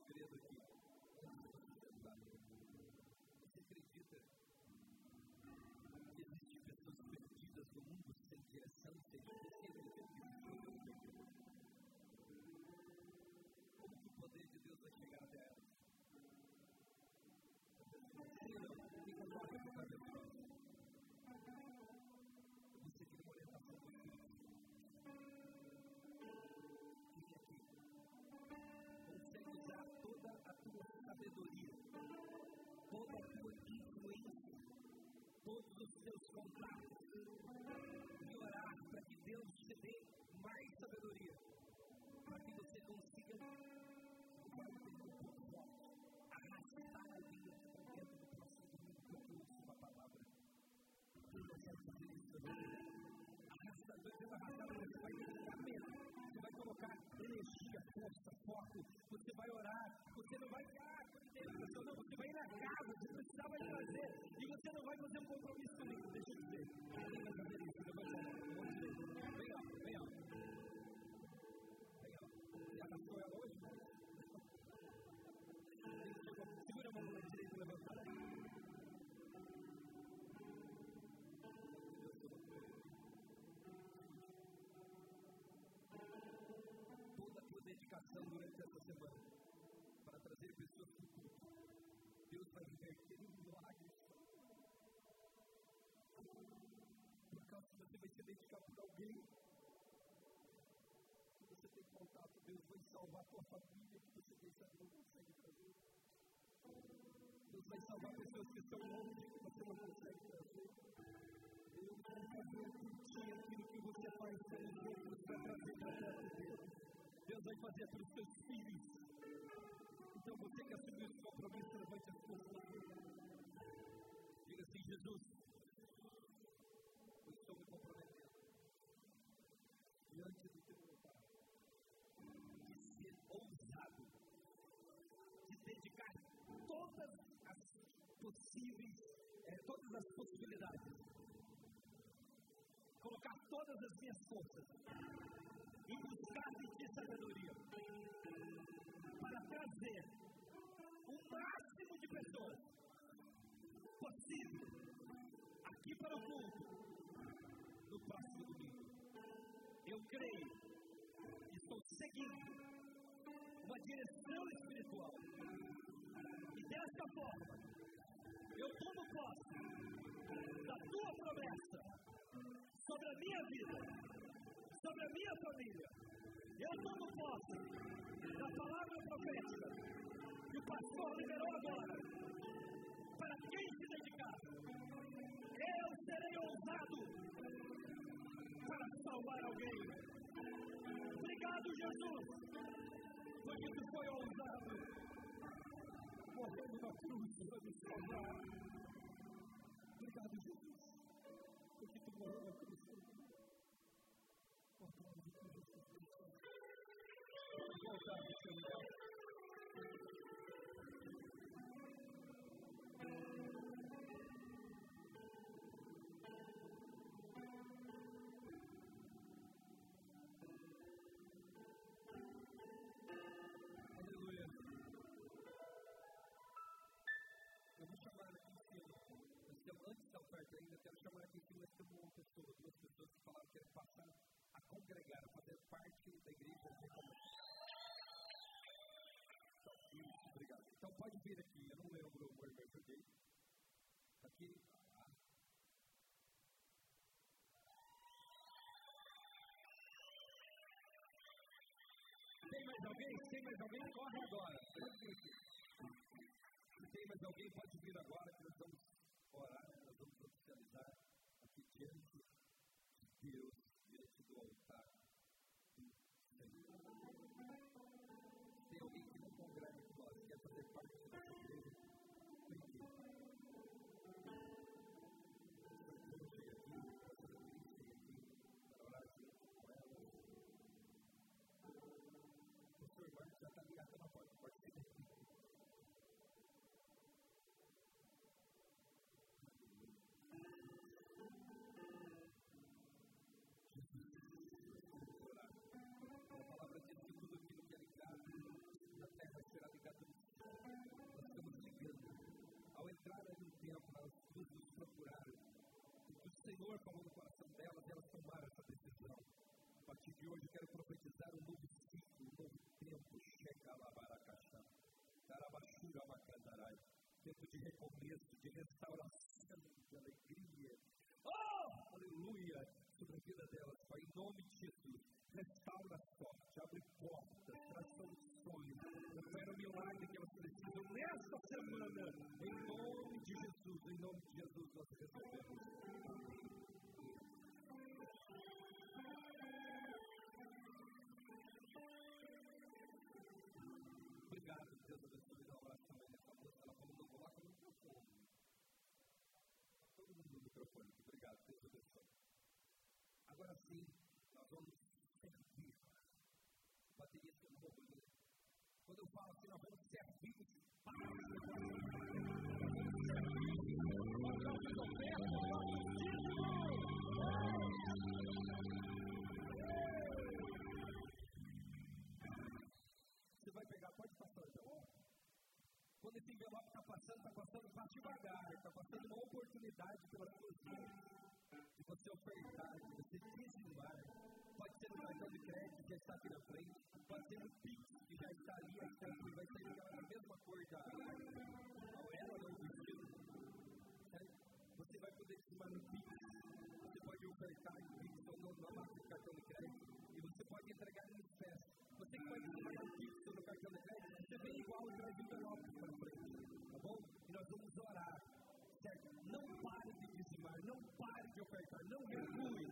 It is a vai orar, você não vai ficar, ah, não, você vai ir na casa, você precisava de fazer, e você não vai fazer um compromisso comigo, deixa eu dizer. Você vai fazer isso, eu vou dizer. Vem vem. Vem tá hoje? Segura a mão na direita a. levantada. dedicação durante essa semana salvar a tua família que você que não consegue trazer. Deus vai salvar pessoas que estão longe que você não consegue trazer. Deus vai fazer por ti aquilo que você faz pelos outros para trazer para perto dele. Deus vai fazer pelos seus filhos. Então você que assumiu esse compromisso, levante as suas mãos. Diga assim, Jesus, eu estou me comprometendo diante do todas as possíveis, é, todas as possibilidades. Colocar todas as minhas forças em buscar de sabedoria para trazer para o mundo no próximo domingo. Eu creio e estou seguindo uma direção espiritual desta forma, eu tomo posse da tua promessa sobre a minha vida, sobre a minha família. Eu tomo posse da palavra profética que o pastor liberou agora Jesus, porque tu foi ousado morrendo na cruz para nos salvar. Pessoa, duas pessoas que falaram que passar a congregar, a fazer parte da igreja. Isso, obrigado. Então pode vir aqui, eu não lembro o que eu Aqui, Tem mais alguém? Tem mais alguém? Corre agora. Se tem mais alguém, pode vir agora que nós vamos orar, vamos oficializar aqui diante de Deus, diante do altar do Senhor. Tem alguém que não congrega com nós, quer fazer parte dessa igreja? Vem aqui. Senhor falou no coração delas, elas tomaram essa decisão. A partir de hoje, eu quero profetizar um novo ciclo, um novo tempo. Chega lá, Baracachá. Carabachura, Macandarai. Tempo de recomeço, de restauração, de alegria. Oh, aleluia! Sobre a vida delas, Pai, em nome de Jesus. Restaura a sorte, abre portas, traz soluções. Opera o milagre que elas precisam nesta semana. Em nome de Jesus, em nome de Jesus, nós recebemos. Quando eu falo assim, nós vamos servir para o. Você vai pegar, pode passar o envelope. Quando esse envelope está passando, está passando, passa devagar, está passando uma oportunidade pelas suas mãos de você ofertar, de você dizimar. Pode ser no cartão de crédito que já está aqui na frente, pode ser no Pix que já está ali, a estampa vai ser a mesma cor da ela ou o vestido. Você vai poder dizimar no Pix, você pode ofertar em Pix ou no, de cartão de crédito, e você pode entregar em festa. Você que vai dizimar no Pix ou no cartão de crédito, você vem igual e traz envelope para frente, tá bom? E nós vamos orar certo? Não pare de dizimar, não pare de ofertar, não recue,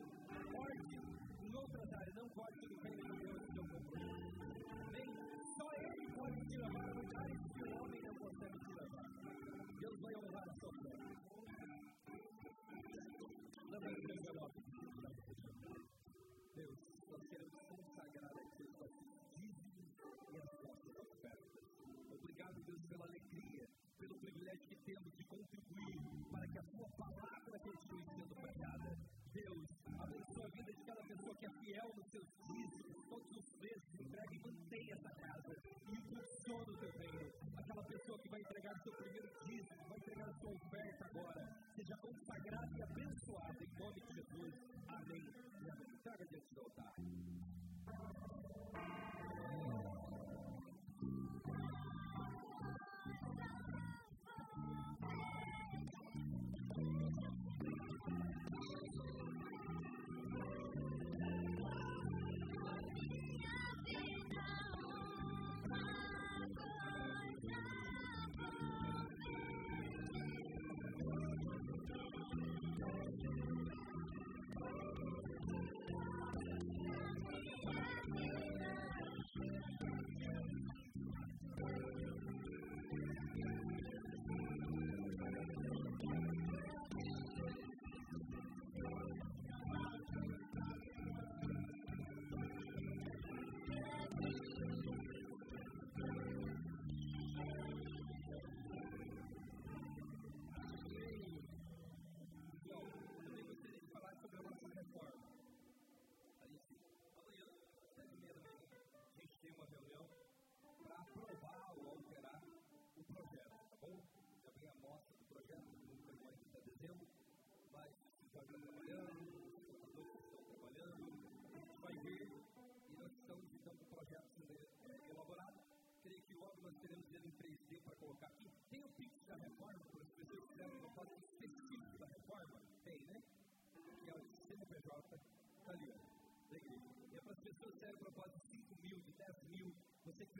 outras áreas, não corte no reino de Deus do. Amém? Só Ele pode te levar a lugares que o homem não consegue te levar. Deus vai honrar a sua fé. Lembra do seu envelope. Deus, nós queremos consagrar a Deus nossos dízimos e as nossas ofertas. Obrigado, Deus, pela alegria, pelo privilégio que temos de contribuir para que a Sua palavra continue sendo pregada. Deus, vida de cada pessoa que é fiel nos seus dízimos, todos os meses, entrega e mantém essa casa e impulsiona o teu reino. Aquela pessoa que vai entregar seu primeiro dízimo, vai entregar sua oferta agora, seja consagrada e abençoada em nome de Jesus. Amém. E amém. Traga diante do altar.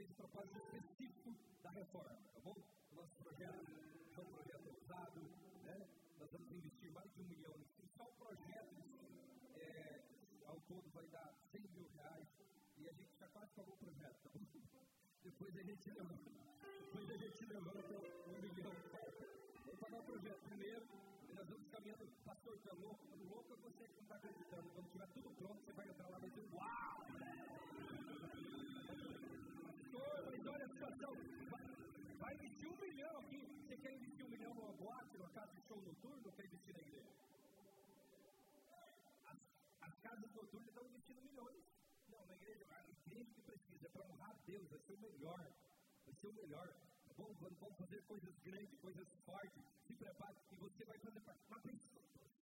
Que fez um propósito específico da reforma, tá bom? O nosso projeto é um projeto usado, né? Nós vamos investir mais de um milhão. Só o projeto, é, ao todo, vai dar 100 mil reais. E a gente já quase pagou o projeto, tá bom? Depois a gente levanta. Depois a gente levanta um milhão. Vamos pagar o projeto primeiro. E nós vamos caminhando. Pastor, é louco? O louco é você que não está acreditando. Quando tiver tudo pronto, você vai entrar lá e vai dizer: Uau! Pastor, mas olha a situação. Vai investir um milhão aqui. Você quer investir um milhão numa boate, numa casa de show noturno ou quer investir na igreja? As, as casas noturnas estão investindo milhões. Não, na igreja, a igreja que precisa para honrar a Deus, vai ser o melhor. Vai ser o melhor. Vamos, vamos, vamos fazer coisas grandes, coisas fortes. Se prepare e você vai fazer parte. Mas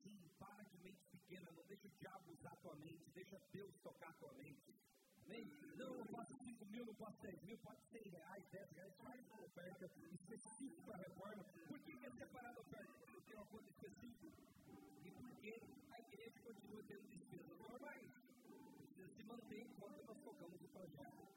sim, para de mente pequena, não deixa o diabo usar a tua mente, deixa Deus tocar a tua mente. Amém? Não, eu posso 5 mil, não posso 10 mil, pode 100 reais, 10 reais, faz uma oferta específica para a reforma. Por que é separada a oferta? Porque tem uma conta específica. E por que a igreja continua tendo despesas normais? Você se mantém enquanto nós focamos no projeto.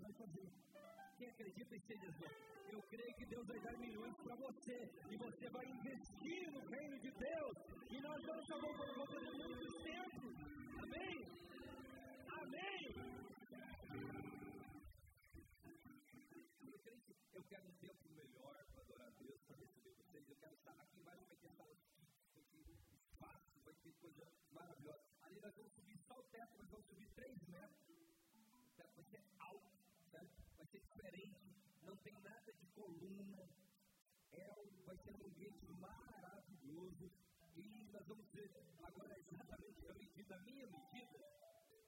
Vai fazer. Quem acredita em ser? Eu creio que Deus vai dar milhões para você. E você vai investir no reino de Deus. E nós vamos salvar por conta de muito tempo. Amém? Amém? Eu quero um tempo melhor para adorar Deus, para receber vocês. Eu quero estar aqui embaixo, vai ter ter espaço, vai ter coisa maravilhosa. Ali nós vamos subir só o teto, nós vamos subir 3 metros. O teto vai ser alto, ser diferente, não tem nada de coluna. É, vai ser um ambiente maravilhoso. E nós vamos ver agora exatamente a medida, a minha medida,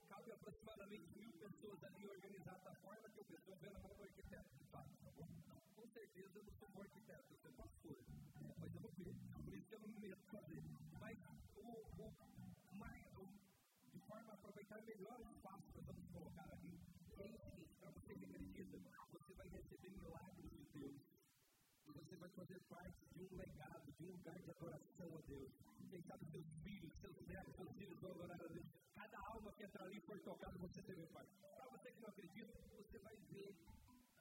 cabe aproximadamente mil pessoas ali organizadas da forma que eu estou vendo a mão do arquiteto. Tá, com certeza eu não sou um arquiteto, eu sou pastor. É, mas eu vou ver, por isso eu não me meto fazer. Mas o, o, mais, o, de forma a aproveitar melhor o espaço que nós vamos colocar ali, vai receber milagres de Deus. E você vai fazer parte de um legado, de um lugar de adoração a Deus. Quem sabe seus filhos, seus netos, seus filhos vão adorar a Deus. Cada alma que entrar ali for tocada, você teve parte. Para você que não acredita, você vai ver.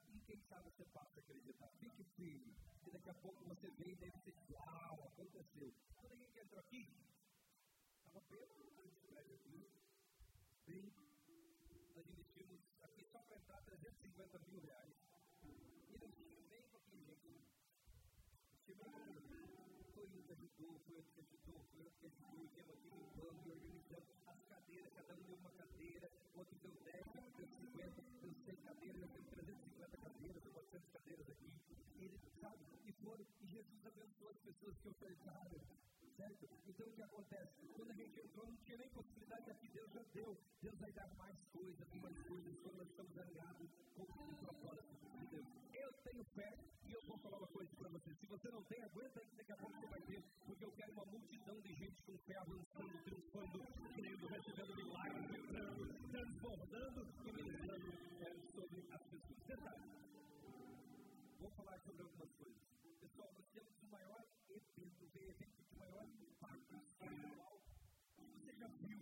E quem sabe você passa a acreditar. Fique firme. E daqui a pouco você vê e deve ser uau, aconteceu. Quando ninguém que entrou aqui, estava bem prédio aqui. Bem, nós investimos aqui só para entrar 350 mil reais. Tínhamos bem pouquinho gente. Foi um que ajudou, foi outro que ajudou, foi outro que ajudou, e aqui limpando e organizando as cadeiras, cada um deu uma cadeira, outro deu 10, outro deu 50, deu 100 cadeiras, eu tenho 350 cadeiras, 400 cadeiras aqui, e sabe, e foram, e Jesus abençoou as pessoas que ofertaram, certo? Então o que acontece? Quando a gente entrou, não tinha nem possibilidade aqui, Deus já deu, Deus vai dar mais coisas, mais coisas, quando nós estamos alinhados com o propósito de Deus. Eu tenho fé e eu vou falar uma coisa para você. Se você não tem, aguenta aí que daqui a pouco você vai ter, porque eu quero uma multidão de gente com fé avançando, triunfando, crendo, recebendo milagres, entrando, transbordando e ministrando é, sobre as pessoas. Detalhe. Vou falar sobre algumas coisas. Pessoal, nós temos o maior evento, o evento de maior impacto espiritual que você já viu.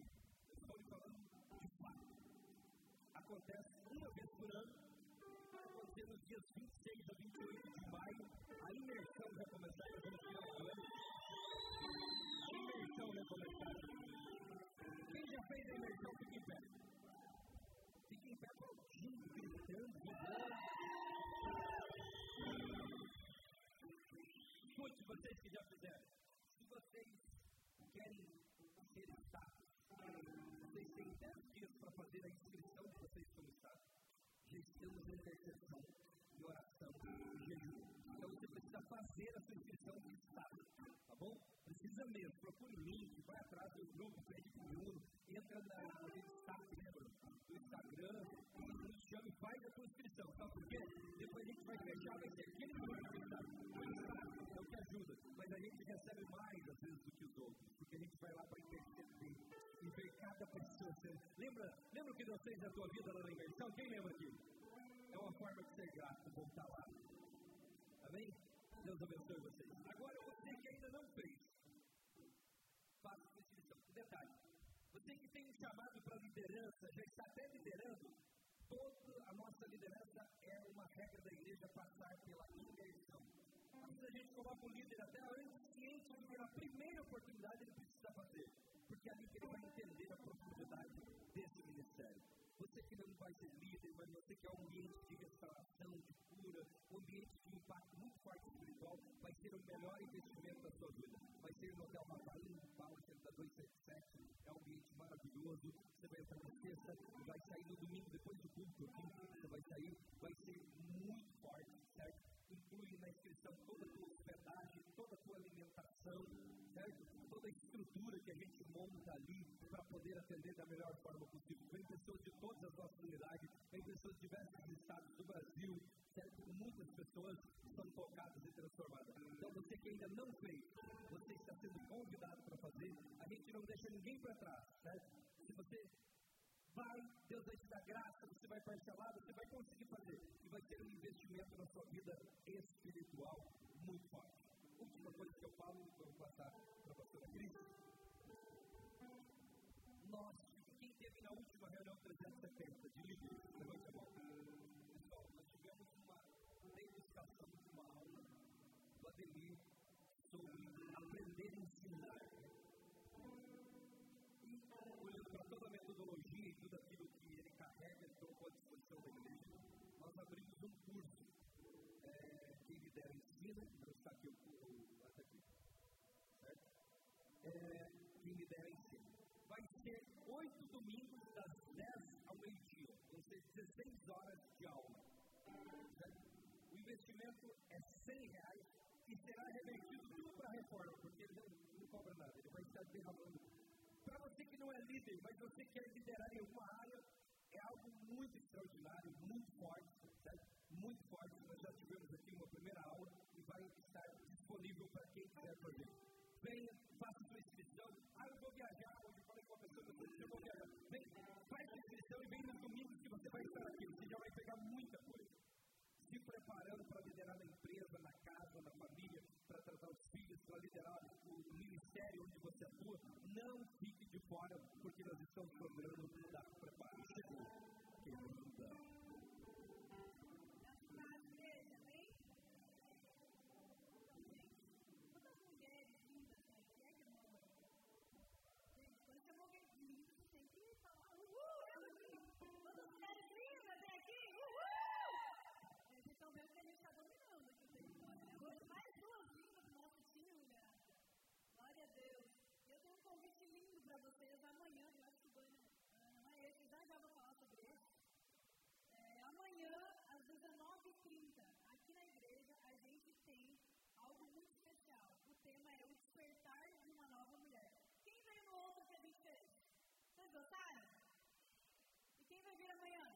Eu estou lhe falando de fato. Acontece uma vez por ano, vai acontecer nos dias 26 a 28 de maio. A imersão vai começar em 21 ano. A imersão vai começar. Quem já fez a imersão, fique em pé. Fique em pé aplaudindo, gritando, vibrando. Vocês que já fizeram. Se vocês querem ser estados, vocês têm 10 dias para fazer a inscrição de vocês como estado. Já estamos em intercessão, de oração, de jejum. Então você precisa fazer a sua inscrição de estado, tá bom? Precisa mesmo. Procure o link, vai atrás do grupo, pede com o entra na, né, no Instagram, e nos chame faz a tua inscrição, sabe por quê? Depois a gente vai fechar, vai ser aquele que vai ajuda, mas a gente recebe mais às vezes do que os outros, porque a gente vai lá para interceder e ver cada pessoa sendo. Lembra, lembra o que Deus fez na tua vida lá na imersão? Quem lembra disso? É uma forma de ser grato, voltar lá. Amém? Deus abençoe vocês. Agora você que ainda não fez, faça a inscrição. Detalhe, você que tem um chamado para liderança, já está até liderando, toda a nossa liderança é uma regra da igreja passar pela imersão. Vezes a gente coloca o líder até antes, ciente de que na primeira oportunidade ele precisa fazer, porque é ali que ele vai entender a profundidade desse ministério. Você que não vai ser líder, mas você quer um ambiente de restauração, de cura, um ambiente de impacto muito forte espiritual, vai ser o melhor investimento da sua vida. Vai ser no Hotel Mavalim, Bala 277, é um ambiente maravilhoso. Você vai entrar na sexta vai sair no domingo, depois do culto você vai sair, vai ser muito forte, certo? Inclui na inscrição toda a tua hospedagem, toda a tua alimentação, certo? Toda a estrutura que a gente monta ali para poder atender da melhor forma possível. Vem pessoas de todas as nossas unidades, vem pessoas de diversos estados do Brasil, certo? Muitas pessoas são tocadas e transformadas. Então você que ainda não fez, você está sendo convidado para fazer. A gente não deixa ninguém para trás, certo? Se você vai, Deus vai te dar graça, você vai parcelar, você vai conseguir fazer. E vai ter um investimento na sua vida espiritual muito forte. Última coisa que eu falo, vou passar para a pastora Cris. Nós, quem teve na última reunião 370 de líderes, levante a mão. Pessoal, nós tivemos uma degustação de uma aula do Ademir igreja, nós abrimos um curso. É, quem me der ensina, não está aqui o é, quem me der ensino. Vai ser oito domingos das 10 ao meio-dia, vão ser 16 horas de aula. Certo? O investimento é 100 reais e será revertido tudo para a reforma, porque ele não, não cobra nada, ele vai estar derramando. Para você que não é líder, mas você quer liderar em alguma área, é algo muito extraordinário, muito forte, certo? muito forte. Nós já tivemos aqui uma primeira aula e vai estar disponível para quem quiser fazer venha, faça sua inscrição. Ah, eu vou viajar, hoje falei com a pessoa, eu vou viajar. Vem, faz sua inscrição e vem nos domingos que você vai estar aqui. Você já vai pegar muita coisa. Se preparando para liderar na empresa, na casa, na família, para tratar os filhos, para liderar o ministério onde você atua. Não fique fora, porque nós estamos procurando da preparação. Que muda.
Para vocês amanhã, eu acho que é esse, já já vou falar sobre ele. É, amanhã, às 19h30, aqui na igreja, a gente tem algo muito especial. O tema é o despertar de uma nova mulher. Quem veio no outro que a gente fez? Vocês gostaram? E quem vai vir amanhã?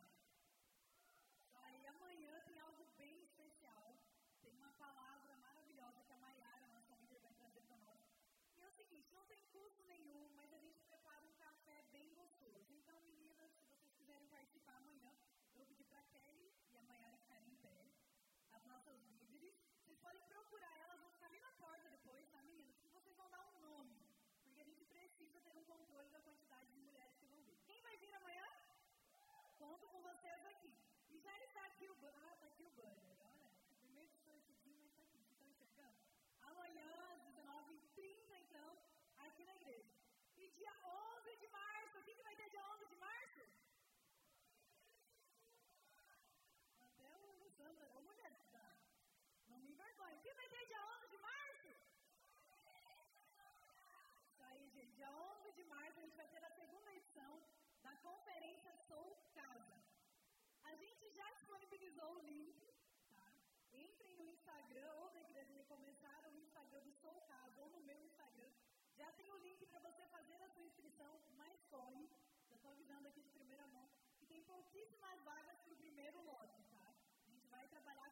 Aí amanhã tem algo bem especial. Tem uma palavra o seguinte, não tem custo nenhum, mas a gente prepara um café bem gostoso. Então, meninas, se vocês quiserem participar amanhã, eu vou pedir para a Kelly e a Mayara ficarem em pé, as nossas líderes. Vocês podem procurar elas, vão ficar ali na porta depois, tá, meninas? Que vocês vão dar um nome, porque a gente precisa ter um controle da quantidade de mulheres que vão vir. Quem vai vir amanhã? Conto com vocês aqui. Dia 11 de março, o que, que vai ter dia 11 de março? Até o Sandra, ô mulher, não me envergonhe. O que vai ter dia 11 de março? Isso aí, gente. Dia 11 de março a gente vai ter a segunda edição da conferência Sou Casa. A gente já disponibilizou o link Entrem no Instagram ou na igreja de começaram no Instagram do Sou Já tem o link para você fazer a sua inscrição, mas corre. Eu estou avisando aqui de primeira mão que tem pouquíssimas vagas para o primeiro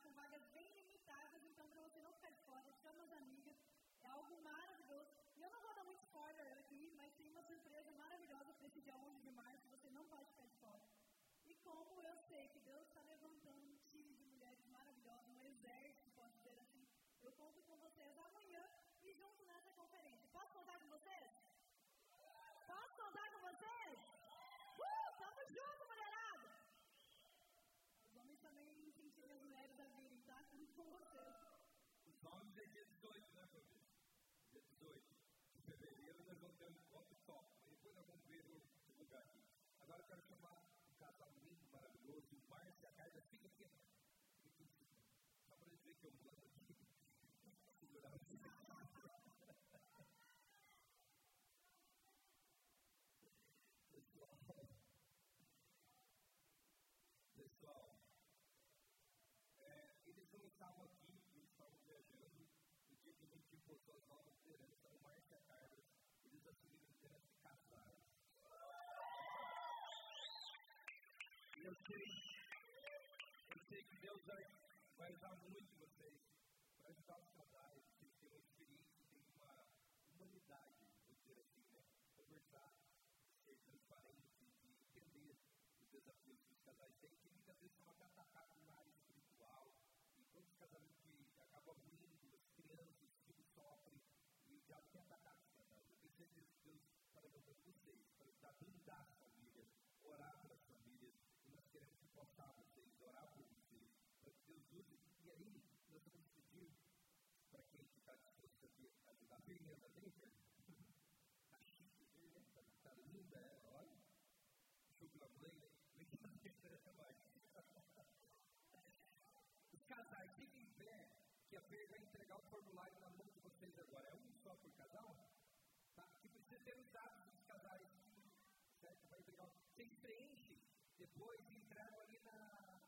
com vagas bem limitadas, então para você não ficar de fora, chama as amigas, é algo maravilhoso. E eu não vou dar muito spoiler aqui, mas tem uma surpresa maravilhosa para esse dia 11 de março, você não pode ficar de fora. E como eu sei que Deus está levantando um time de mulheres maravilhosas, um exército, pode dizer assim, eu conto com vocês amanhã e junto nessa conferência. Posso contar com vocês? Posso contar com vocês? Uh, tamo junto, mulherada! Os homens também incentivam as mulheres a virem, tá? Com vocês.
Os homens é dia 18, né, meu Deus? Dia 18 de fevereiro nós vamos ter um encontro top. Depois nós vamos ver o lugar aqui. Agora eu quero chamar um casamento maravilhoso, Márcio e a Carla. Fica aqui. Só para dizer que eu mando estavam aqui, eles estavam viajando, no dia que a gente postou as novas lideranças, o Márcio e a Carla, eles assumiram a liderança e eu sei, eu sei que Deus vai, vai usar muito vocês para ajudar os casais, que têm uma experiência, têm uma humanidade, vou dizer assim, né? Conversar, ser transparente e entender os desafios que os casais têm, que muitas vezes são até atacados na área espiritual todos casamentos que acabam abrindo, as crianças, os filhos sofrem, e o diabo quer atacar os casais. Eu tenho certeza que Deus está levantando vocês para a blindar as famílias, orar pelas famílias, e nós queremos suportar vocês, orar por vocês, para que Deus use. E aí, nós vamos pedir para quem está disposto a ajudar a Fernanda, vem, Fernanda. Está chique, está linda ela, olha. Chupa a mãe, vem aqui na casais, fiquem em pé, que a Fer vai entregar o formulário na mão de vocês agora. É um só por casal? Tá? Que precisa ter os dados dos casais. Certo? Vai entregar. Vocês preenchem depois e entregam ali na.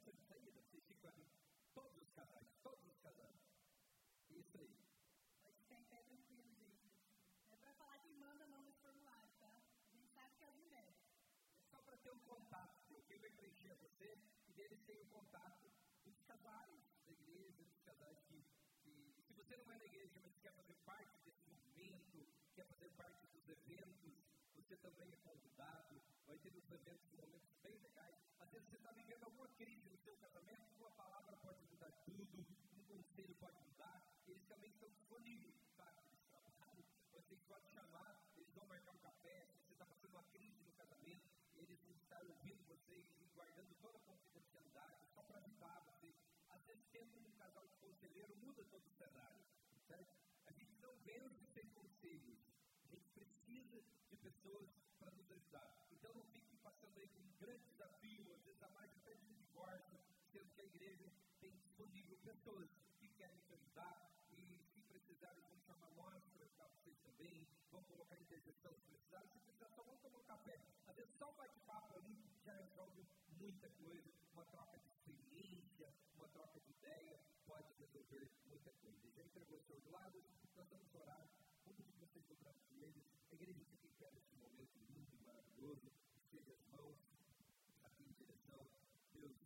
Saída, vocês ficam ali. Todos os casais, todos os casais. Isso aí.
Pode ficar em pé tranquilo, gente. É para falar que manda não nesse formulário, tá? A gente sabe que é alguém deve.
É só para ter um contato, porque eu preencher você e deles têm o um contato dos casais da igreja, dos casais que, que, se você não é da igreja, mas quer fazer parte desse movimento, quer fazer parte dos eventos, você também é convidado, vai ter nos eventos momentos bem legais. Vezes você está vivendo alguma crise no seu casamento, uma palavra pode mudar tudo, um conselho pode mudar, eles também estão disponíveis, tá? Eles trabalham, você pode chamar, eles vão marcar um café, se você está passando uma crise no casamento, eles vão estar ouvindo vocês e guardando toda a confidencialidade, só para ajudar vocês. Às vezes, tendo um casal de conselheiro, muda todo o cenário. Certo? A gente não vence sem conselhos. A gente precisa de pessoas para nos ajudar. Então, não fique passando aí com um grande desafio, às vezes há mais de divórcio, sendo que a igreja tem disponível pessoas que querem ajudar e, se precisarem, vão chamar nós para ajudar vocês também, vão colocar intercessão se precisarem. Se precisar, só vão tomar café. Às vezes, só um bate-papo ali já resolve muita coisa. Uma troca de experiência, uma troca de ideia, pode resolver muita coisa. Já entregou o seu lado, nós vamos orar. Como que vocês vão para a igreja em pé nesse momento e maravilhoso, estende as mãos aqui em direção. Deus,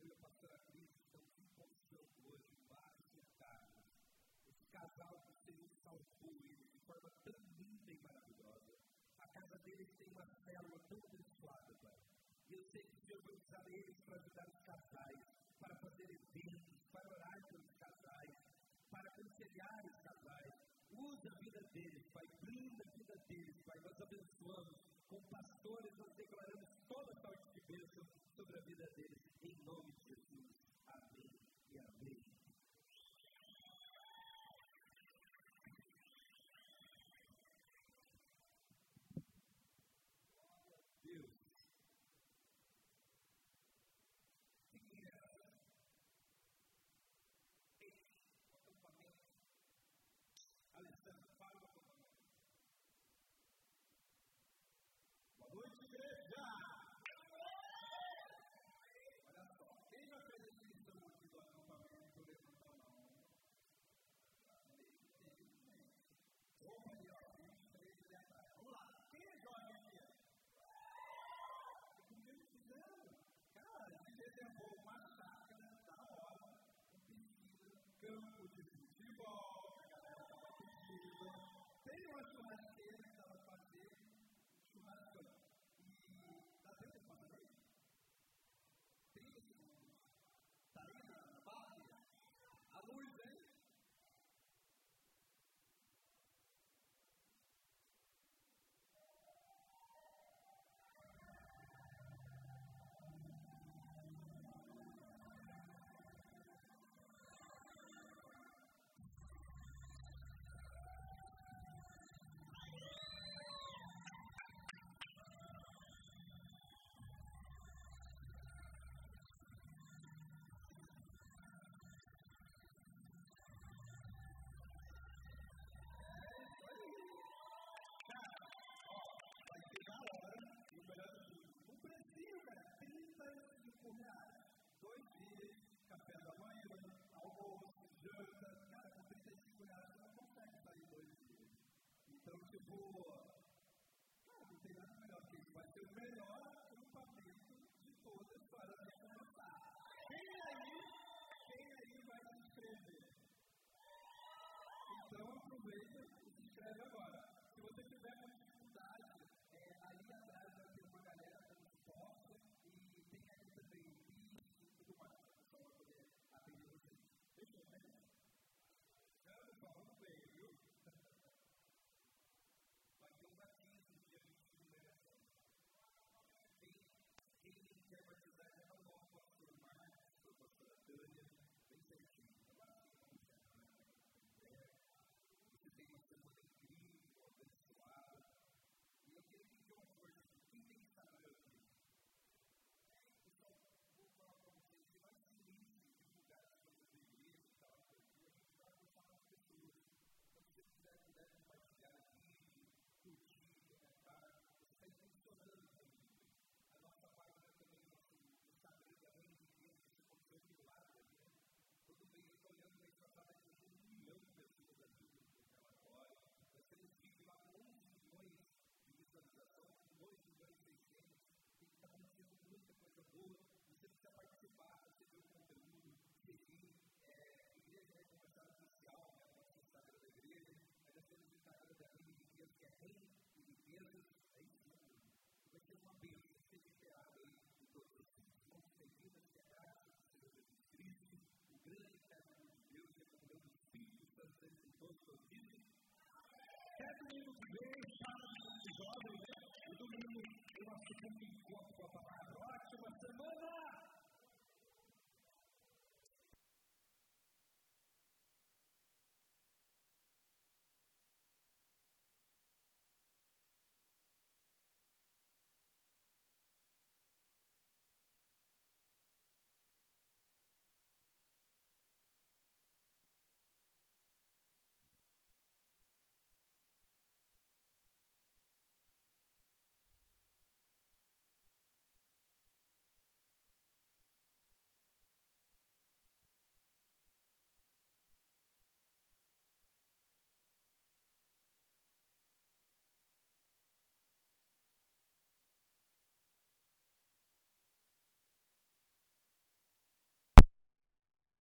eu e a pastora Cris estamos em posição hoje, vários detalhes. Esse casal que o Senhor salvou ele de forma tão linda e maravilhosa. A casa deles tem uma célula tão abençoada, Pai. Eu sei que o Senhor vai usar eles para ajudar os casais, para fazer eventos, para orar pelos casais, para aconselhar os casais. Usa a vida deles, Pai. Brinda a vida deles, Pai. Nós abençoamos. Com pastores, nós declaramos toda sorte de bênção sobre a vida deles. Em nome de rule doing it. todos os filhos. Até domingo que vem, sábado, jovem, né? E domingo eu assisto um encontro com a palavra. Ótima semana!